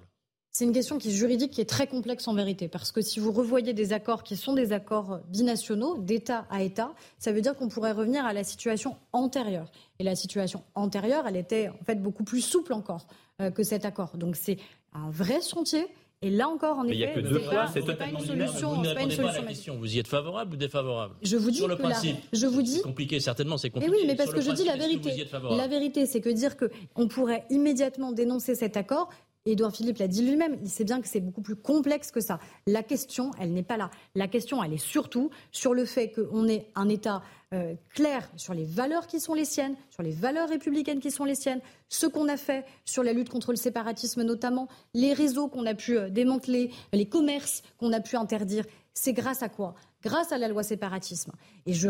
C'est une question qui est juridique, qui est très complexe en vérité, parce que si vous revoyez des accords qui sont des accords binationaux, d'État à État, ça veut dire qu'on pourrait revenir à la situation antérieure. Et la situation antérieure, elle était en fait beaucoup plus souple encore euh, que cet accord. Donc c'est un vrai chantier. Et là encore, en Mais il y a effet, que deux c'est pas, pas une solution. Vous pas une répondez pas solution la question. Vous y êtes favorable ou défavorable? Je vous dis Sur le que la- principe. je vous dis C'est compliqué, certainement, c'est compliqué. oui, mais parce que le je dis la que vérité. La vérité, c'est que dire qu'on pourrait immédiatement dénoncer cet accord, Édouard Philippe l'a dit lui-même, il sait bien que c'est beaucoup plus complexe que ça. La question, elle n'est pas là. La question, elle est surtout sur le fait qu'on ait un État euh, clair sur les valeurs qui sont les siennes, sur les valeurs républicaines qui sont les siennes, ce qu'on a fait sur la lutte contre le séparatisme notamment, les réseaux qu'on a pu euh, démanteler, les commerces qu'on a pu interdire. C'est grâce à quoi? Grâce à la loi séparatisme. Et je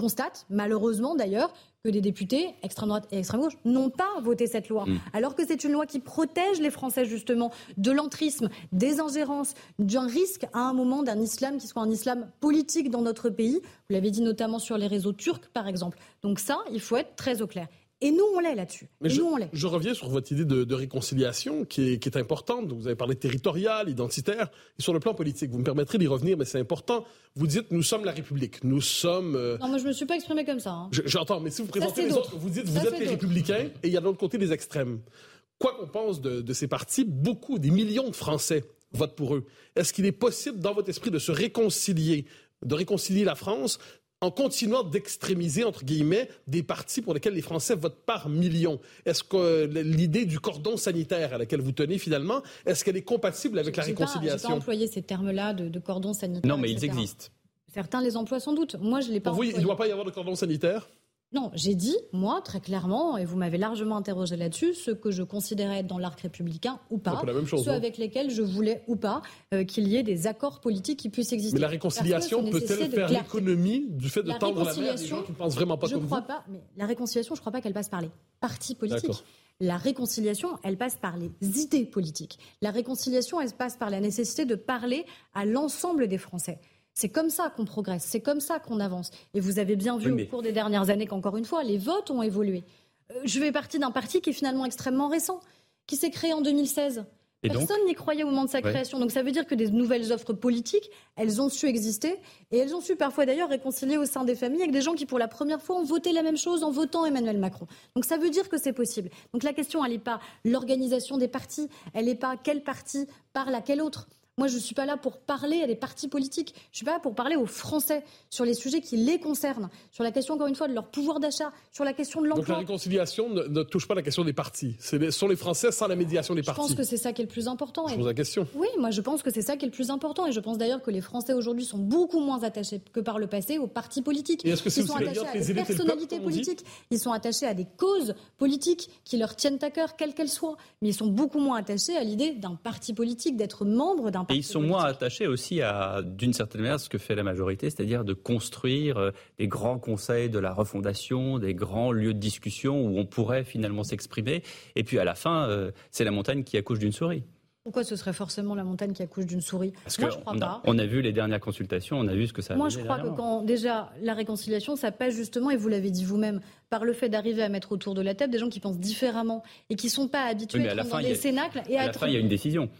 constate, malheureusement d'ailleurs, que des députés, extrême droite et extrême gauche, n'ont pas voté cette loi. Alors que c'est une loi qui protège les Français justement de l'entrisme, des ingérences, d'un risque à un moment d'un islam qui soit un islam politique dans notre pays. Vous l'avez dit notamment sur les réseaux turcs, par exemple. Donc ça, il faut être très au clair. Et nous, on l'est là-dessus. Mais je, nous, on l'est. je reviens sur votre idée de, de réconciliation qui est, qui est importante. Vous avez parlé territorial, identitaire, et sur le plan politique. Vous me permettrez d'y revenir, mais c'est important. Vous dites, nous sommes la République. Nous sommes... euh, Non, moi, je me suis pas exprimée comme ça. hein. je- J'entends, mais si vous présentez les autres, vous dites, vous Ça, êtes les républicains, et il y a de l'autre côté les extrêmes. Quoi qu'on pense de, de ces partis, beaucoup, des millions de Français votent pour eux. Est-ce qu'il est possible, dans votre esprit, de se réconcilier, de réconcilier la France en continuant d'extrémiser, entre guillemets, des partis pour lesquels les Français votent par millions. Est-ce que l'idée du cordon sanitaire à laquelle vous tenez finalement, est-ce qu'elle est compatible avec la J'ai pas- pas réconciliation employé ces termes-là de, de cordon sanitaire. Non, mais ils existent. Certains les emploient sans doute. Moi, je l'ai pas Pour vous, il employé. ne doit pas y avoir de cordon sanitaire? Non, j'ai dit, moi, très clairement, et vous m'avez largement interrogé là-dessus, ce que je considérais être dans l'arc républicain ou pas, un peu la même chose, ceux non avec lesquels je voulais ou pas euh, qu'il y ait des accords politiques qui puissent exister. Mais la réconciliation peut-elle faire l'économie du fait de La tendre la main à des réconciliation, gens qui ne pensent vraiment pas je comme crois vous pas, mais la réconciliation, je ne crois pas qu'elle passe par les partis politiques. La réconciliation, elle passe par les idées politiques. La réconciliation, elle passe par la nécessité de parler à l'ensemble des Français. C'est comme ça qu'on progresse, c'est comme ça qu'on avance. Et vous avez bien vu Oui, mais- au cours des dernières années qu'encore une fois, les votes ont évolué. Euh, Je fais partie d'un parti qui est finalement extrêmement récent, qui s'est créé en 2016. Et donc Personne n'y croyait au moment de sa Ouais. création. Donc ça veut dire que des nouvelles offres politiques, elles ont su exister et elles ont su parfois d'ailleurs réconcilier au sein des familles avec des gens qui pour la première fois ont voté la même chose en votant Emmanuel Macron. Donc ça veut dire que c'est possible. Donc la question, elle n'est pas l'organisation des partis, elle n'est pas quel parti parle à quel autre. Moi, je ne suis pas là pour parler à des partis politiques. Je suis pas là pour parler aux Français sur les sujets qui les concernent, sur la question, encore une fois, de leur pouvoir d'achat, sur la question de Donc la l'emploi. réconciliation ne, ne touche pas la question des partis. Ce sont les Français sans la médiation des Je partis. pense que c'est ça qui est le plus important. Je pose la question. Oui, moi je pense que c'est ça qui est le plus important et je pense d'ailleurs que les Français aujourd'hui sont beaucoup moins attachés que par le passé aux partis politiques. Et est-ce que c'est Ils sont attachés à des peuple, personnalités politiques, ils sont attachés à des causes politiques qui leur tiennent à cœur, quelles qu'elles soient, mais ils sont beaucoup moins attachés à l'idée d'un parti politique, d'être membre d'un Et ils sont moins attachés aussi à, d'une certaine manière, ce que fait la majorité, c'est-à-dire de construire euh, des grands conseils de la refondation, des grands lieux de discussion où on pourrait finalement s'exprimer. Et puis à la fin, euh, c'est la montagne qui accouche d'une souris. Pourquoi ce serait forcément la montagne qui accouche d'une souris? Parce Moi, que je crois on a, pas. on a vu les dernières consultations, on a vu ce que ça a Moi, je crois que quand déjà la réconciliation, ça passe justement, et vous l'avez dit vous-même, par le fait d'arriver à mettre autour de la table des gens qui pensent différemment et qui sont pas habitués Oui, à à la être fin, dans des a- cénacles et À à la être. fin, il y a une décision.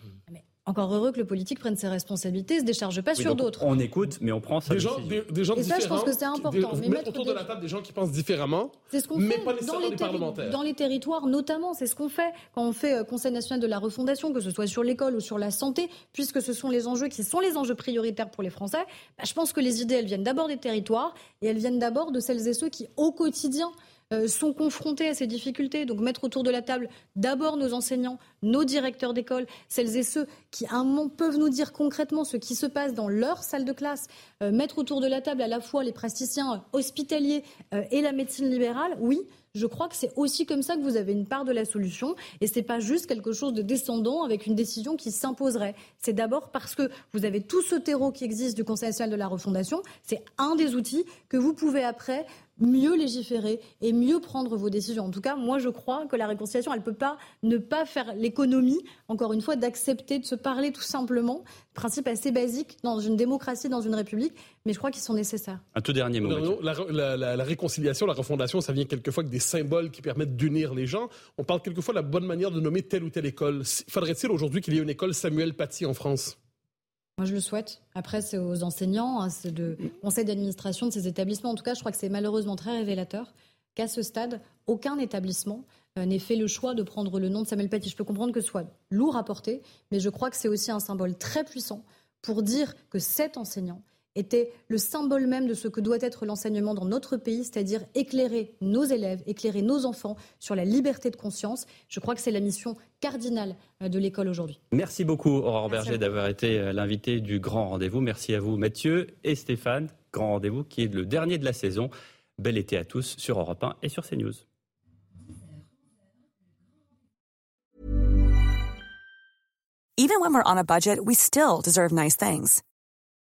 Encore heureux que le politique prenne ses responsabilités, et se décharge pas Oui, sur d'autres. On écoute, mais on prend sa Des gens, des, des gens Et ça, je pense que c'est important, des- mais mettre autour des- de la table des gens qui pensent différemment. C'est ce qu'on mais fait pas dans les, parlementaires. dans les territoires, notamment. C'est ce qu'on fait quand on fait euh, Conseil national de la refondation, que ce soit sur l'école ou sur la santé, puisque ce sont les enjeux qui sont les enjeux prioritaires pour les Français. Bah, je pense que les idées, elles viennent d'abord des territoires et elles viennent d'abord de celles et ceux qui, au quotidien, sont confrontés à ces difficultés. Donc mettre autour de la table d'abord nos enseignants, nos directeurs d'école, celles et ceux qui à un moment peuvent nous dire concrètement ce qui se passe dans leur salle de classe, euh, mettre autour de la table à la fois les praticiens euh, hospitaliers euh, et la médecine libérale, oui, je crois que c'est aussi comme ça que vous avez une part de la solution et c'est pas juste quelque chose de descendant avec une décision qui s'imposerait. C'est d'abord parce que vous avez tout ce terreau qui existe du Conseil national de la refondation, c'est un des outils que vous pouvez après mieux légiférer et mieux prendre vos décisions. En tout cas, moi je crois que la réconciliation, elle peut pas ne pas faire l'économie, encore une fois, d'accepter de se parler tout simplement, principe assez basique dans une démocratie, dans une république, mais je crois qu'ils sont nécessaires. Un tout dernier mot. Non, Mathieu. non, la, la- la- la réconciliation, la refondation, ça vient quelquefois avec des symboles qui permettent d'unir les gens. On parle quelquefois de la bonne manière de nommer telle ou telle école. Faudrait-il aujourd'hui qu'il y ait une école Samuel Paty en France? Moi, je le souhaite. Après, c'est aux enseignants, hein, c'est d'administration de ces établissements. En tout cas, je crois que c'est malheureusement très révélateur qu'à ce stade, aucun établissement euh, n'ait fait le choix de prendre le nom de Samuel Paty. Je peux comprendre que ce soit lourd à porter, mais je crois que c'est aussi un symbole très puissant pour dire que cet enseignant était le symbole même de ce que doit être l'enseignement dans notre pays, c'est-à-dire éclairer nos élèves, éclairer nos enfants sur la liberté de conscience. Je crois que c'est la mission cardinale euh, de l'école aujourd'hui. Merci beaucoup, Aurore Berger, d'avoir été euh, l'invité du Grand Rendez-vous. Merci à vous, Mathieu et Stéphane. Grand Rendez-vous qui est le dernier de la saison. Bel été à tous sur Europe 1 et sur CNews. Even when we're on a budget, we still deserve nice things.